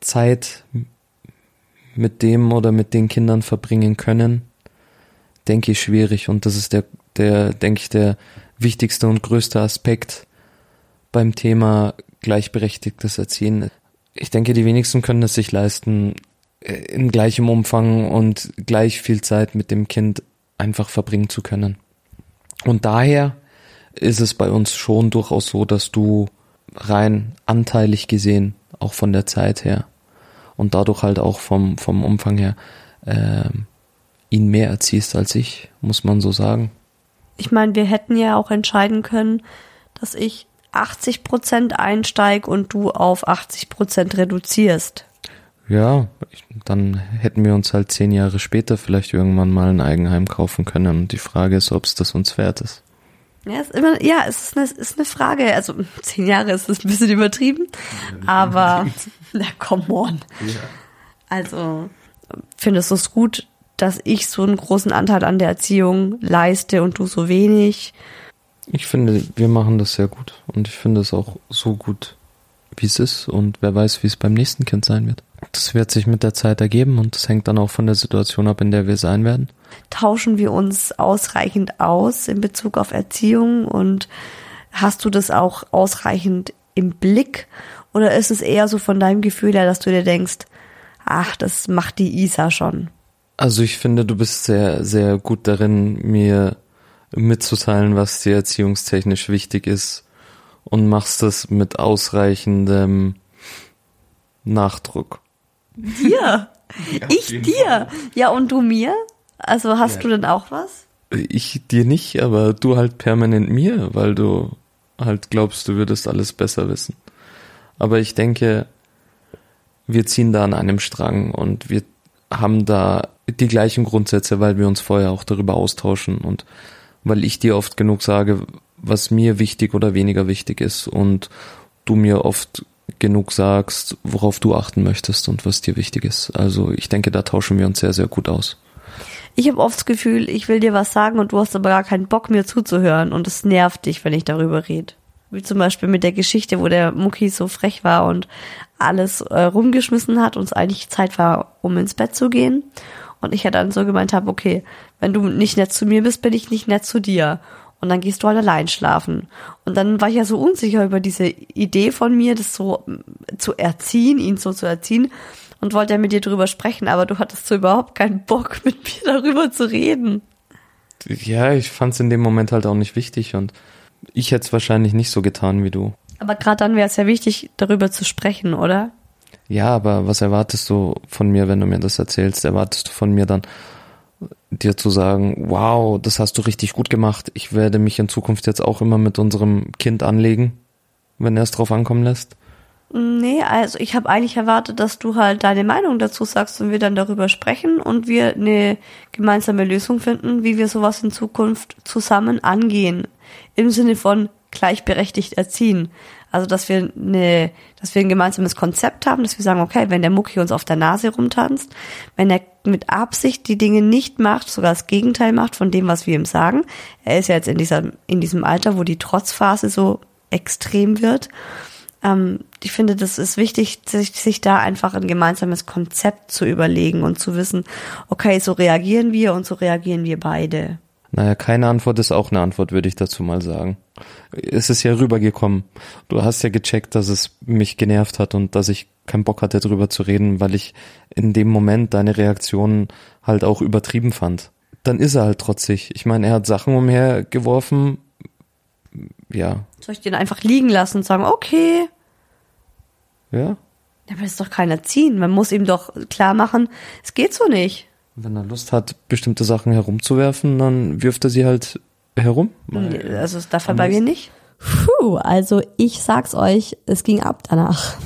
B: Zeit mit dem oder mit den Kindern verbringen können, denke ich schwierig und das ist der, der, denke ich, der wichtigste und größte Aspekt beim Thema gleichberechtigtes Erziehen. Ich denke, die wenigsten können es sich leisten, äh, in gleichem Umfang und gleich viel Zeit mit dem Kind einfach verbringen zu können. Und daher ist es bei uns schon durchaus so, dass du rein anteilig gesehen, auch von der Zeit her und dadurch halt auch vom, vom Umfang her, äh, ihn mehr erziehst als ich, muss man so sagen.
A: Ich meine, wir hätten ja auch entscheiden können, dass ich 80 Prozent einsteig und du auf 80 Prozent reduzierst.
B: Ja, dann hätten wir uns halt zehn Jahre später vielleicht irgendwann mal ein Eigenheim kaufen können. Und die Frage ist, ob es das uns wert ist.
A: Ja, ist immer, ja, es ist eine, ist eine Frage. Also zehn Jahre ist das ein bisschen übertrieben, aber na come on. Ja. Also findest du es gut, dass ich so einen großen Anteil an der Erziehung leiste und du so wenig.
B: Ich finde, wir machen das sehr gut und ich finde es auch so gut, wie es ist und wer weiß, wie es beim nächsten Kind sein wird. Das wird sich mit der Zeit ergeben und das hängt dann auch von der Situation ab, in der wir sein werden.
A: Tauschen wir uns ausreichend aus in Bezug auf Erziehung und hast du das auch ausreichend im Blick oder ist es eher so von deinem Gefühl her, dass du dir denkst, ach, das macht die Isa schon?
B: Also ich finde, du bist sehr, sehr gut darin, mir mitzuteilen, was dir erziehungstechnisch wichtig ist und machst das mit ausreichendem Nachdruck.
A: Dir? ich dir? Fall. Ja, und du mir? Also hast ja. du denn auch was?
B: Ich dir nicht, aber du halt permanent mir, weil du halt glaubst, du würdest alles besser wissen. Aber ich denke, wir ziehen da an einem Strang und wir haben da die gleichen Grundsätze, weil wir uns vorher auch darüber austauschen und weil ich dir oft genug sage, was mir wichtig oder weniger wichtig ist und du mir oft genug sagst, worauf du achten möchtest und was dir wichtig ist. Also ich denke, da tauschen wir uns sehr, sehr gut aus.
A: Ich habe oft das Gefühl, ich will dir was sagen und du hast aber gar keinen Bock, mir zuzuhören und es nervt dich, wenn ich darüber rede. Wie zum Beispiel mit der Geschichte, wo der Mucki so frech war und alles äh, rumgeschmissen hat und es eigentlich Zeit war, um ins Bett zu gehen. Und ich ja dann so gemeint habe, okay, wenn du nicht nett zu mir bist, bin ich nicht nett zu dir. Und dann gehst du halt allein schlafen. Und dann war ich ja so unsicher über diese Idee von mir, das so mm, zu erziehen, ihn so zu erziehen. Und wollte ja mit dir drüber sprechen, aber du hattest so überhaupt keinen Bock, mit mir darüber zu reden.
B: Ja, ich fand es in dem Moment halt auch nicht wichtig und ich hätte es wahrscheinlich nicht so getan wie du.
A: Aber gerade dann wäre es ja wichtig, darüber zu sprechen, oder?
B: Ja, aber was erwartest du von mir, wenn du mir das erzählst? Erwartest du von mir dann, dir zu sagen, wow, das hast du richtig gut gemacht. Ich werde mich in Zukunft jetzt auch immer mit unserem Kind anlegen, wenn er es drauf ankommen lässt?
A: Nee, also ich habe eigentlich erwartet, dass du halt deine Meinung dazu sagst und wir dann darüber sprechen und wir eine gemeinsame Lösung finden, wie wir sowas in Zukunft zusammen angehen. Im Sinne von gleichberechtigt erziehen. Also dass wir eine, dass wir ein gemeinsames Konzept haben, dass wir sagen, okay, wenn der Mucki uns auf der Nase rumtanzt, wenn er mit Absicht die Dinge nicht macht, sogar das Gegenteil macht von dem, was wir ihm sagen. Er ist ja jetzt in dieser, in diesem Alter, wo die Trotzphase so extrem wird. Ähm, ich finde, das ist wichtig, sich, sich da einfach ein gemeinsames Konzept zu überlegen und zu wissen, okay, so reagieren wir und so reagieren wir beide.
B: Naja, keine Antwort ist auch eine Antwort, würde ich dazu mal sagen. Es ist ja rübergekommen. Du hast ja gecheckt, dass es mich genervt hat und dass ich keinen Bock hatte, darüber zu reden, weil ich in dem Moment deine Reaktionen halt auch übertrieben fand. Dann ist er halt trotzig. Ich meine, er hat Sachen umhergeworfen. Ja.
A: Soll ich den einfach liegen lassen und sagen, okay.
B: Ja.
A: Aber das ist doch keiner ziehen. Man muss ihm doch klar machen, es geht so nicht.
B: Wenn er Lust hat, bestimmte Sachen herumzuwerfen, dann wirft er sie halt herum.
A: Also das darf er bei mir nicht.
C: Puh, also ich sag's euch, es ging ab danach.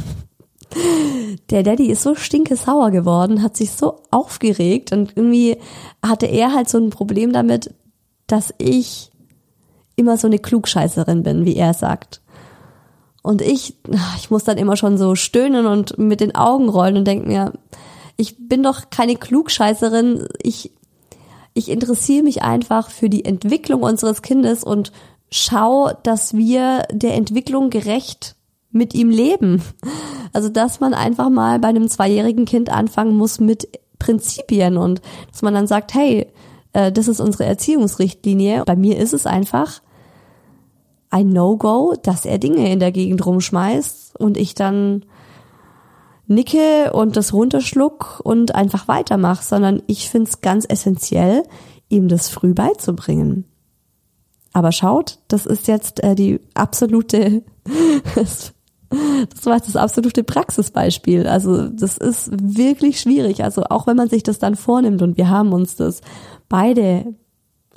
C: Der Daddy ist so stinkesauer geworden, hat sich so aufgeregt und irgendwie hatte er halt so ein Problem damit, dass ich immer so eine Klugscheißerin bin, wie er sagt. Und ich, ich muss dann immer schon so stöhnen und mit den Augen rollen und denken mir, ich bin doch keine Klugscheißerin. Ich, ich interessiere mich einfach für die Entwicklung unseres Kindes und schau, dass wir der Entwicklung gerecht mit ihm leben. Also, dass man einfach mal bei einem zweijährigen Kind anfangen muss mit Prinzipien und dass man dann sagt, hey, äh, das ist unsere Erziehungsrichtlinie. Bei mir ist es einfach ein No-Go, dass er Dinge in der Gegend rumschmeißt und ich dann nicke und das runterschluck und einfach weitermach, sondern ich finde es ganz essentiell, ihm das früh beizubringen. Aber schaut, das ist jetzt äh, die absolute, das, das war das absolute Praxisbeispiel. Also das ist wirklich schwierig. Also auch wenn man sich das dann vornimmt und wir haben uns das beide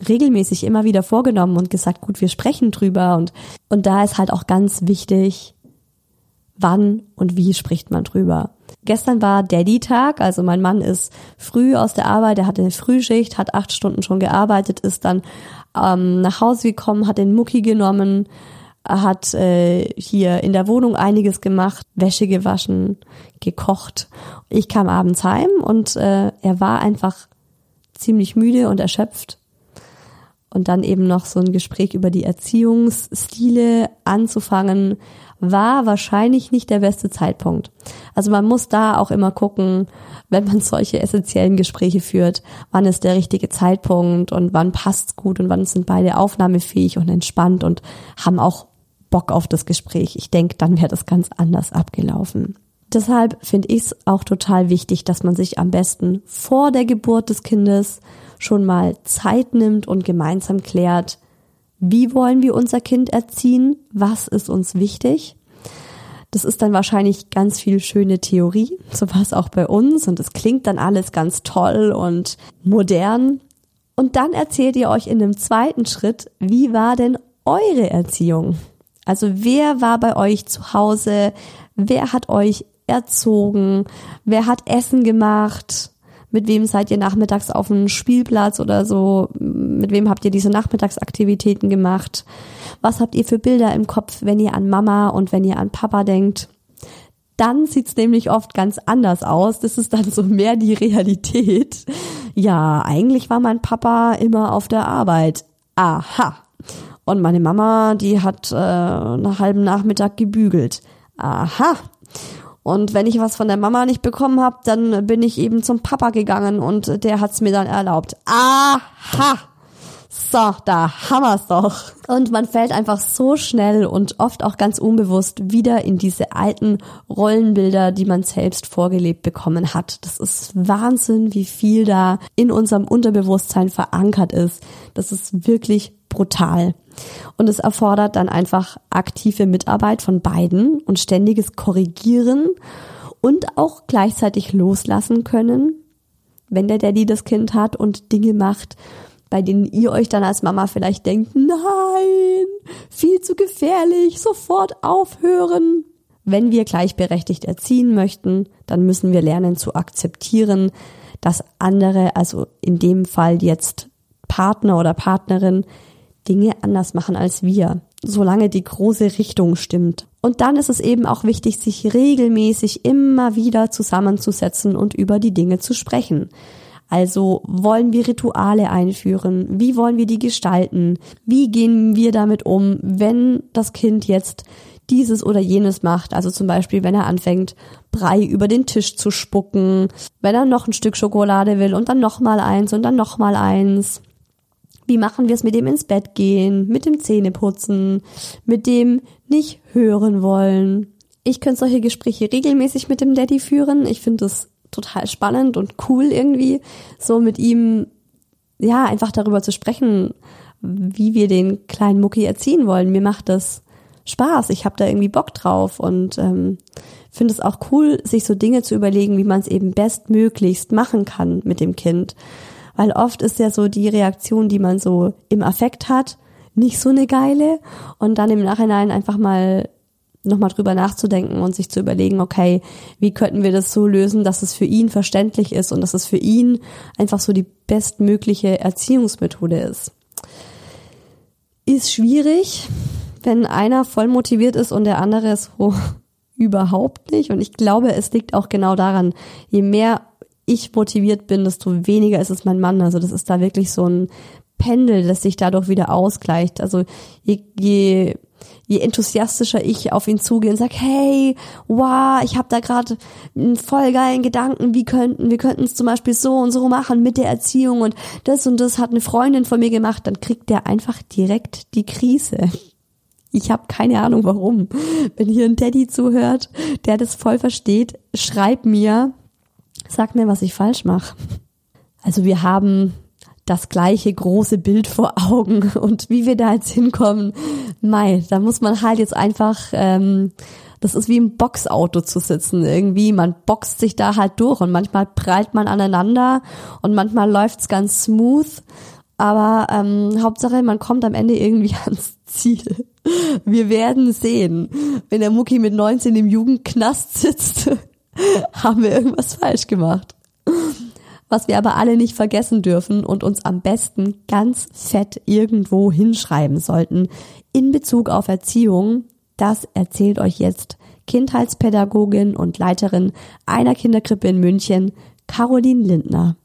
C: regelmäßig immer wieder vorgenommen und gesagt, gut, wir sprechen drüber und, und da ist halt auch ganz wichtig, wann und wie spricht man drüber. Gestern war Daddy-Tag, also mein Mann ist früh aus der Arbeit, er hatte eine Frühschicht, hat acht Stunden schon gearbeitet, ist dann ähm, nach Hause gekommen, hat den Mucki genommen, hat äh, hier in der Wohnung einiges gemacht, Wäsche gewaschen, gekocht. Ich kam abends heim und äh, er war einfach
A: ziemlich müde und erschöpft. Und dann eben noch so ein Gespräch über die Erziehungsstile anzufangen, war wahrscheinlich nicht der beste Zeitpunkt. Also man muss da auch immer gucken, wenn man solche essentiellen Gespräche führt, wann ist der richtige Zeitpunkt und wann passt's gut und wann sind beide aufnahmefähig und entspannt und haben auch Bock auf das Gespräch. Ich denke, dann wäre das ganz anders abgelaufen. Deshalb finde ich es auch total wichtig, dass man sich am besten vor der Geburt des Kindes schon mal Zeit nimmt und gemeinsam klärt, wie wollen wir unser Kind erziehen, was ist uns wichtig. Das ist dann wahrscheinlich ganz viel schöne Theorie, so war es auch bei uns und es klingt dann alles ganz toll und modern. Und dann erzählt ihr euch in einem zweiten Schritt, wie war denn eure Erziehung? Also wer war bei euch zu Hause? Wer hat euch erzogen? Wer hat Essen gemacht? Mit wem seid ihr nachmittags auf dem Spielplatz oder so? Mit wem habt ihr diese Nachmittagsaktivitäten gemacht? Was habt ihr für Bilder im Kopf, wenn ihr an Mama und wenn ihr an Papa denkt? Dann sieht's nämlich oft ganz anders aus. Das ist dann so mehr die Realität. Ja, eigentlich war mein Papa immer auf der Arbeit. Aha. Und meine Mama, die hat äh, nach halben Nachmittag gebügelt. Aha. Und wenn ich was von der Mama nicht bekommen habe, dann bin ich eben zum Papa gegangen und der hat's mir dann erlaubt. Aha! So, da haben wir's doch. Und man fällt einfach so schnell und oft auch ganz unbewusst wieder in diese alten Rollenbilder, die man selbst vorgelebt bekommen hat. Das ist Wahnsinn, wie viel da in unserem Unterbewusstsein verankert ist. Das ist wirklich brutal. Und es erfordert dann einfach aktive Mitarbeit von beiden und ständiges Korrigieren und auch gleichzeitig loslassen können, wenn der Daddy das Kind hat und Dinge macht, bei denen ihr euch dann als Mama vielleicht denkt, nein, viel zu gefährlich, sofort aufhören. Wenn wir gleichberechtigt erziehen möchten, dann müssen wir lernen zu akzeptieren, dass andere, also in dem Fall jetzt Partner oder Partnerin, Dinge anders machen als wir, solange die große Richtung stimmt. Und dann ist es eben auch wichtig, sich regelmäßig immer wieder zusammenzusetzen und über die Dinge zu sprechen. Also wollen wir Rituale einführen? Wie wollen wir die gestalten? Wie gehen wir damit um, wenn das Kind jetzt dieses oder jenes macht? Also zum Beispiel, wenn er anfängt, Brei über den Tisch zu spucken, wenn er noch ein Stück Schokolade will und dann nochmal eins und dann nochmal eins. Wie machen wir es mit dem ins Bett gehen, mit dem Zähneputzen, mit dem nicht hören wollen? Ich könnte solche Gespräche regelmäßig mit dem Daddy führen. Ich finde das total spannend und cool irgendwie, so mit ihm, ja, einfach darüber zu sprechen, wie wir den kleinen Mucki erziehen wollen. Mir macht das Spaß. Ich habe da irgendwie Bock drauf und ähm, finde es auch cool, sich so Dinge zu überlegen, wie man es eben bestmöglichst machen kann mit dem Kind. Weil oft ist ja so die Reaktion, die man so im Affekt hat, nicht so eine geile. Und dann im Nachhinein einfach mal nochmal drüber nachzudenken und sich zu überlegen, okay, wie könnten wir das so lösen, dass es für ihn verständlich ist und dass es für ihn einfach so die bestmögliche Erziehungsmethode ist. Ist schwierig, wenn einer voll motiviert ist und der andere so überhaupt nicht. Und ich glaube, es liegt auch genau daran, je mehr ich motiviert bin, desto weniger ist es mein Mann. Also das ist da wirklich so ein Pendel, das sich dadurch wieder ausgleicht. Also je, je, je enthusiastischer ich auf ihn zugehe und sag, hey, wow, ich habe da gerade einen voll geilen Gedanken, wie könnten, wir könnten es zum Beispiel so und so machen mit der Erziehung und das und das hat eine Freundin von mir gemacht, dann kriegt der einfach direkt die Krise. Ich habe keine Ahnung warum. Wenn hier ein Daddy zuhört, der das voll versteht, schreib mir, Sag mir, was ich falsch mache. Also wir haben das gleiche große Bild vor Augen und wie wir da jetzt hinkommen, mei, da muss man halt jetzt einfach, ähm, das ist wie im Boxauto zu sitzen irgendwie, man boxt sich da halt durch und manchmal prallt man aneinander und manchmal läuft's ganz smooth, aber ähm, Hauptsache man kommt am Ende irgendwie ans Ziel. Wir werden sehen, wenn der Mucki mit 19 im Jugendknast sitzt haben wir irgendwas falsch gemacht. Was wir aber alle nicht vergessen dürfen und uns am besten ganz fett irgendwo hinschreiben sollten in Bezug auf Erziehung, das erzählt euch jetzt Kindheitspädagogin und Leiterin einer Kinderkrippe in München, Caroline Lindner.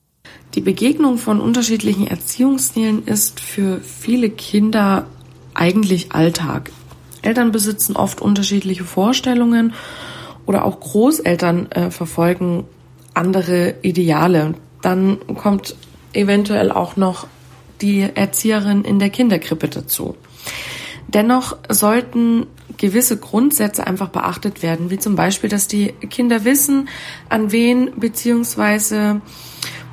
D: Die Begegnung von unterschiedlichen Erziehungsstilen ist für viele Kinder eigentlich Alltag. Eltern besitzen oft unterschiedliche Vorstellungen oder auch Großeltern äh, verfolgen andere Ideale. Dann kommt eventuell auch noch die Erzieherin in der Kinderkrippe dazu. Dennoch sollten gewisse Grundsätze einfach beachtet werden, wie zum Beispiel, dass die Kinder wissen, an wen beziehungsweise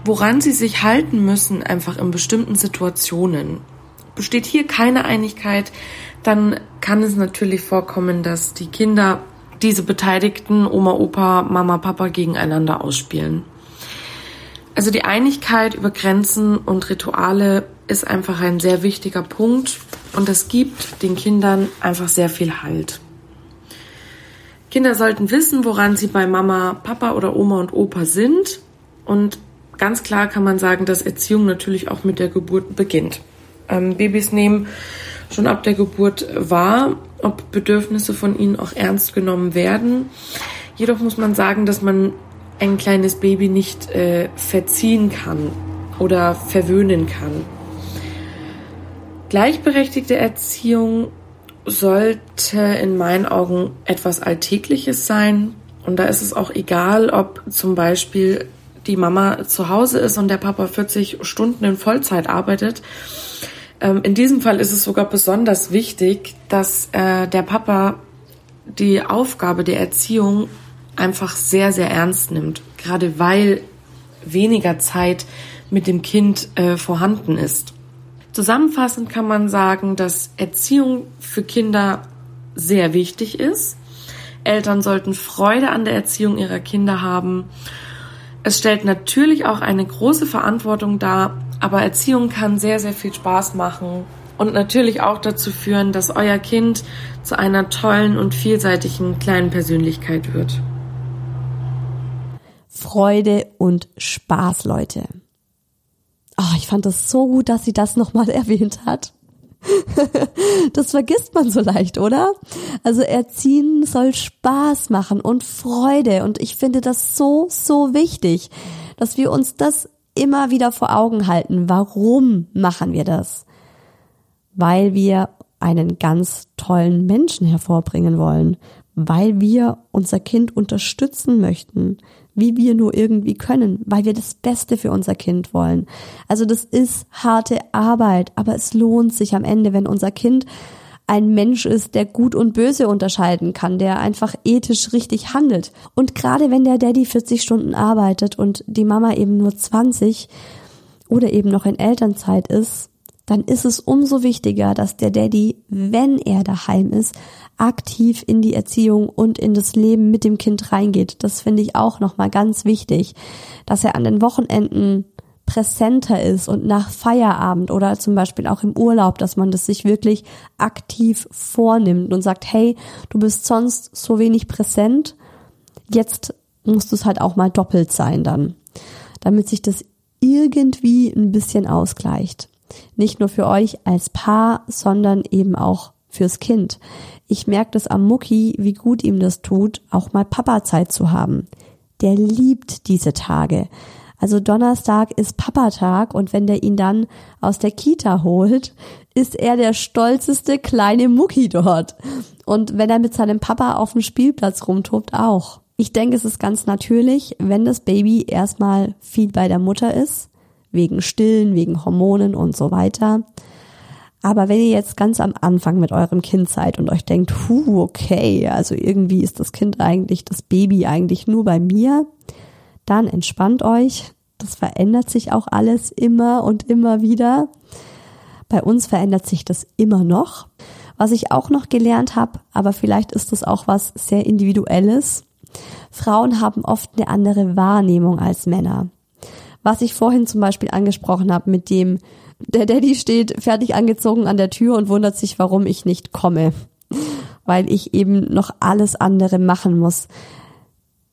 D: woran sie sich halten müssen, einfach in bestimmten Situationen. Besteht hier keine Einigkeit, dann kann es natürlich vorkommen, dass die Kinder diese Beteiligten Oma, Opa, Mama, Papa gegeneinander ausspielen. Also die Einigkeit über Grenzen und Rituale ist einfach ein sehr wichtiger Punkt und es gibt den Kindern einfach sehr viel Halt. Kinder sollten wissen, woran sie bei Mama, Papa oder Oma und Opa sind und ganz klar kann man sagen, dass Erziehung natürlich auch mit der Geburt beginnt. Ähm, Babys nehmen schon ab der Geburt wahr, ob Bedürfnisse von ihnen auch ernst genommen werden. Jedoch muss man sagen, dass man ein kleines Baby nicht äh, verziehen kann oder verwöhnen kann. Gleichberechtigte Erziehung sollte in meinen Augen etwas Alltägliches sein. Und da ist es auch egal, ob zum Beispiel die Mama zu Hause ist und der Papa 40 Stunden in Vollzeit arbeitet. Ähm, in diesem Fall ist es sogar besonders wichtig, dass äh, der Papa die Aufgabe der Erziehung einfach sehr, sehr ernst nimmt, gerade weil weniger Zeit mit dem Kind äh, vorhanden ist. Zusammenfassend kann man sagen, dass Erziehung für Kinder sehr wichtig ist. Eltern sollten Freude an der Erziehung ihrer Kinder haben. Es stellt natürlich auch eine große Verantwortung dar, aber Erziehung kann sehr, sehr viel Spaß machen und natürlich auch dazu führen, dass euer Kind zu einer tollen und vielseitigen kleinen Persönlichkeit wird.
A: Freude und Spaß, Leute. Oh, ich fand das so gut, dass sie das nochmal erwähnt hat. das vergisst man so leicht, oder? Also erziehen soll Spaß machen und Freude. Und ich finde das so, so wichtig, dass wir uns das immer wieder vor Augen halten. Warum machen wir das? Weil wir einen ganz tollen Menschen hervorbringen wollen, weil wir unser Kind unterstützen möchten, wie wir nur irgendwie können, weil wir das Beste für unser Kind wollen. Also das ist harte Arbeit, aber es lohnt sich am Ende, wenn unser Kind ein Mensch ist, der gut und böse unterscheiden kann, der einfach ethisch richtig handelt. Und gerade wenn der Daddy 40 Stunden arbeitet und die Mama eben nur 20 oder eben noch in Elternzeit ist, dann ist es umso wichtiger, dass der Daddy, wenn er daheim ist, aktiv in die Erziehung und in das Leben mit dem Kind reingeht. Das finde ich auch nochmal ganz wichtig, dass er an den Wochenenden präsenter ist und nach Feierabend oder zum Beispiel auch im Urlaub, dass man das sich wirklich aktiv vornimmt und sagt, hey, du bist sonst so wenig präsent, jetzt musst du es halt auch mal doppelt sein dann, damit sich das irgendwie ein bisschen ausgleicht. Nicht nur für euch als Paar, sondern eben auch fürs Kind. Ich merke das am Mucki, wie gut ihm das tut, auch mal Papa-Zeit zu haben. Der liebt diese Tage. Also Donnerstag ist Papatag und wenn der ihn dann aus der Kita holt, ist er der stolzeste kleine Mucki dort. Und wenn er mit seinem Papa auf dem Spielplatz rumtobt, auch. Ich denke, es ist ganz natürlich, wenn das Baby erstmal viel bei der Mutter ist, wegen Stillen, wegen Hormonen und so weiter. Aber wenn ihr jetzt ganz am Anfang mit eurem Kind seid und euch denkt, hu, okay, also irgendwie ist das Kind eigentlich, das Baby eigentlich nur bei mir, dann entspannt euch. Das verändert sich auch alles immer und immer wieder. Bei uns verändert sich das immer noch. Was ich auch noch gelernt habe, aber vielleicht ist das auch was sehr Individuelles. Frauen haben oft eine andere Wahrnehmung als Männer. Was ich vorhin zum Beispiel angesprochen habe mit dem, der Daddy steht fertig angezogen an der Tür und wundert sich, warum ich nicht komme, weil ich eben noch alles andere machen muss.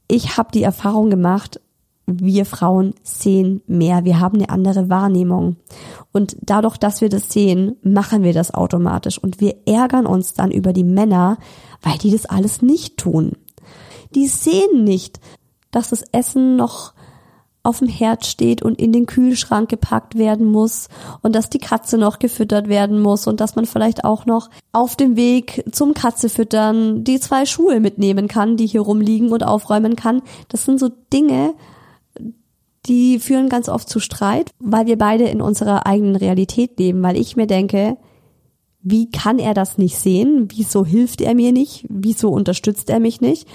A: Ich habe die Erfahrung gemacht, wir Frauen sehen mehr, wir haben eine andere Wahrnehmung. Und dadurch, dass wir das sehen, machen wir das automatisch und wir ärgern uns dann über die Männer, weil die das alles nicht tun. Die sehen nicht, dass das Essen noch auf dem Herd steht und in den Kühlschrank gepackt werden muss und dass die Katze noch gefüttert werden muss und dass man vielleicht auch noch auf dem Weg zum Katzefüttern die zwei Schuhe mitnehmen kann, die hier rumliegen und aufräumen kann. Das sind so Dinge, die führen ganz oft zu Streit, weil wir beide in unserer eigenen Realität leben, weil ich mir denke, wie kann er das nicht sehen? Wieso hilft er mir nicht? Wieso unterstützt er mich nicht?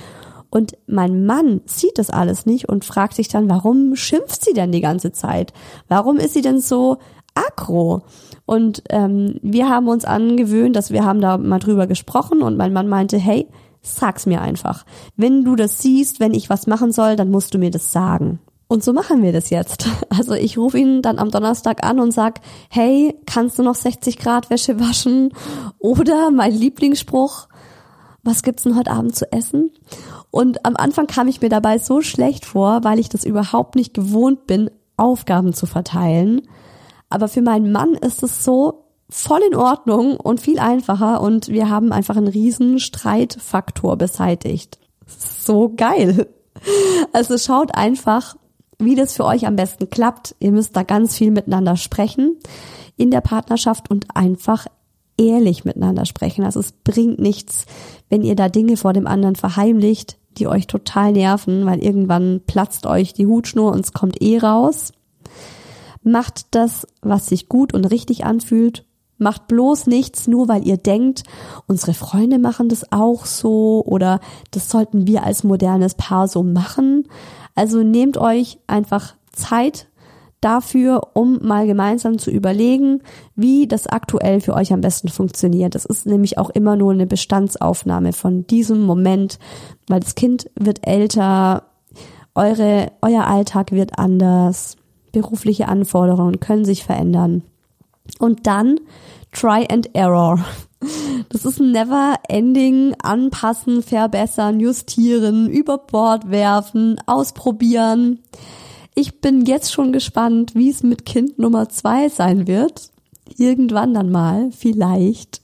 A: Und mein Mann sieht das alles nicht und fragt sich dann, warum schimpft sie denn die ganze Zeit? Warum ist sie denn so aggro? Und ähm, wir haben uns angewöhnt, dass wir haben da mal drüber gesprochen und mein Mann meinte, hey, sag's mir einfach. Wenn du das siehst, wenn ich was machen soll, dann musst du mir das sagen. Und so machen wir das jetzt. Also ich rufe ihn dann am Donnerstag an und sag, hey, kannst du noch 60 Grad Wäsche waschen? Oder mein Lieblingsspruch, was gibt's denn heute Abend zu essen? Und am Anfang kam ich mir dabei so schlecht vor, weil ich das überhaupt nicht gewohnt bin, Aufgaben zu verteilen. Aber für meinen Mann ist es so voll in Ordnung und viel einfacher und wir haben einfach einen riesen Streitfaktor beseitigt. So geil. Also schaut einfach, wie das für euch am besten klappt. Ihr müsst da ganz viel miteinander sprechen in der Partnerschaft und einfach ehrlich miteinander sprechen. Also es bringt nichts, wenn ihr da Dinge vor dem anderen verheimlicht, die euch total nerven, weil irgendwann platzt euch die Hutschnur und es kommt eh raus. Macht das, was sich gut und richtig anfühlt. Macht bloß nichts, nur weil ihr denkt, unsere Freunde machen das auch so oder das sollten wir als modernes Paar so machen. Also nehmt euch einfach Zeit dafür, um mal gemeinsam zu überlegen, wie das aktuell für euch am besten funktioniert. Das ist nämlich auch immer nur eine Bestandsaufnahme von diesem Moment, weil das Kind wird älter, eure, euer Alltag wird anders, berufliche Anforderungen können sich verändern. Und dann Try and Error. Das ist ein never ending anpassen, verbessern, justieren, über Bord werfen, ausprobieren. Ich bin jetzt schon gespannt, wie es mit Kind Nummer zwei sein wird. Irgendwann dann mal, vielleicht.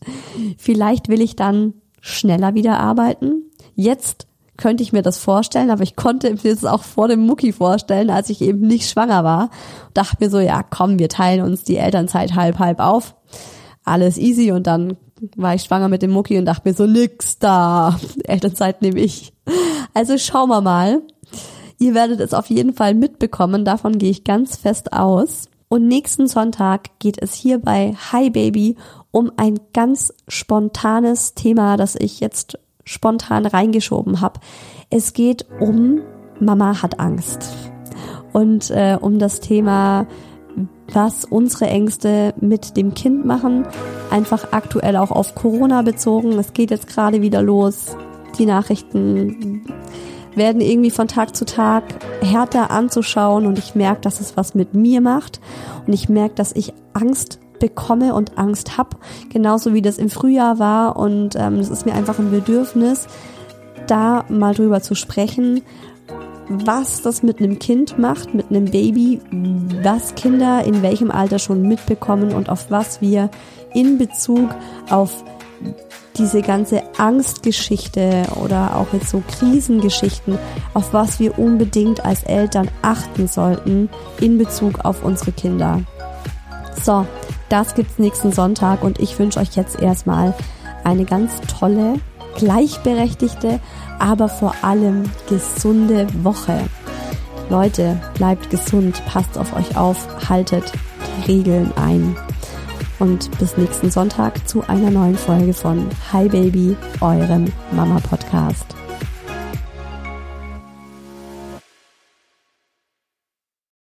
A: Vielleicht will ich dann schneller wieder arbeiten. Jetzt könnte ich mir das vorstellen, aber ich konnte mir das auch vor dem Mucki vorstellen, als ich eben nicht schwanger war. Dachte mir so, ja komm, wir teilen uns die Elternzeit halb halb auf. Alles easy und dann war ich schwanger mit dem Mucki und dachte mir so, nix da. Elternzeit nehme ich. Also schauen wir mal. Ihr werdet es auf jeden Fall mitbekommen, davon gehe ich ganz fest aus. Und nächsten Sonntag geht es hier bei Hi Baby um ein ganz spontanes Thema, das ich jetzt spontan reingeschoben habe. Es geht um Mama hat Angst und äh, um das Thema, was unsere Ängste mit dem Kind machen, einfach aktuell auch auf Corona bezogen. Es geht jetzt gerade wieder los. Die Nachrichten werden irgendwie von Tag zu Tag härter anzuschauen und ich merke, dass es was mit mir macht und ich merke, dass ich Angst bekomme und Angst hab, genauso wie das im Frühjahr war und ähm, es ist mir einfach ein Bedürfnis, da mal drüber zu sprechen, was das mit einem Kind macht, mit einem Baby, was Kinder in welchem Alter schon mitbekommen und auf was wir in Bezug auf diese ganze Angstgeschichte oder auch jetzt so Krisengeschichten, auf was wir unbedingt als Eltern achten sollten in Bezug auf unsere Kinder. So, das gibt's nächsten Sonntag und ich wünsche euch jetzt erstmal eine ganz tolle, gleichberechtigte, aber vor allem gesunde Woche. Leute, bleibt gesund, passt auf euch auf, haltet die Regeln ein und bis nächsten Sonntag zu einer neuen Folge von Hi Baby, eurem Mama Podcast.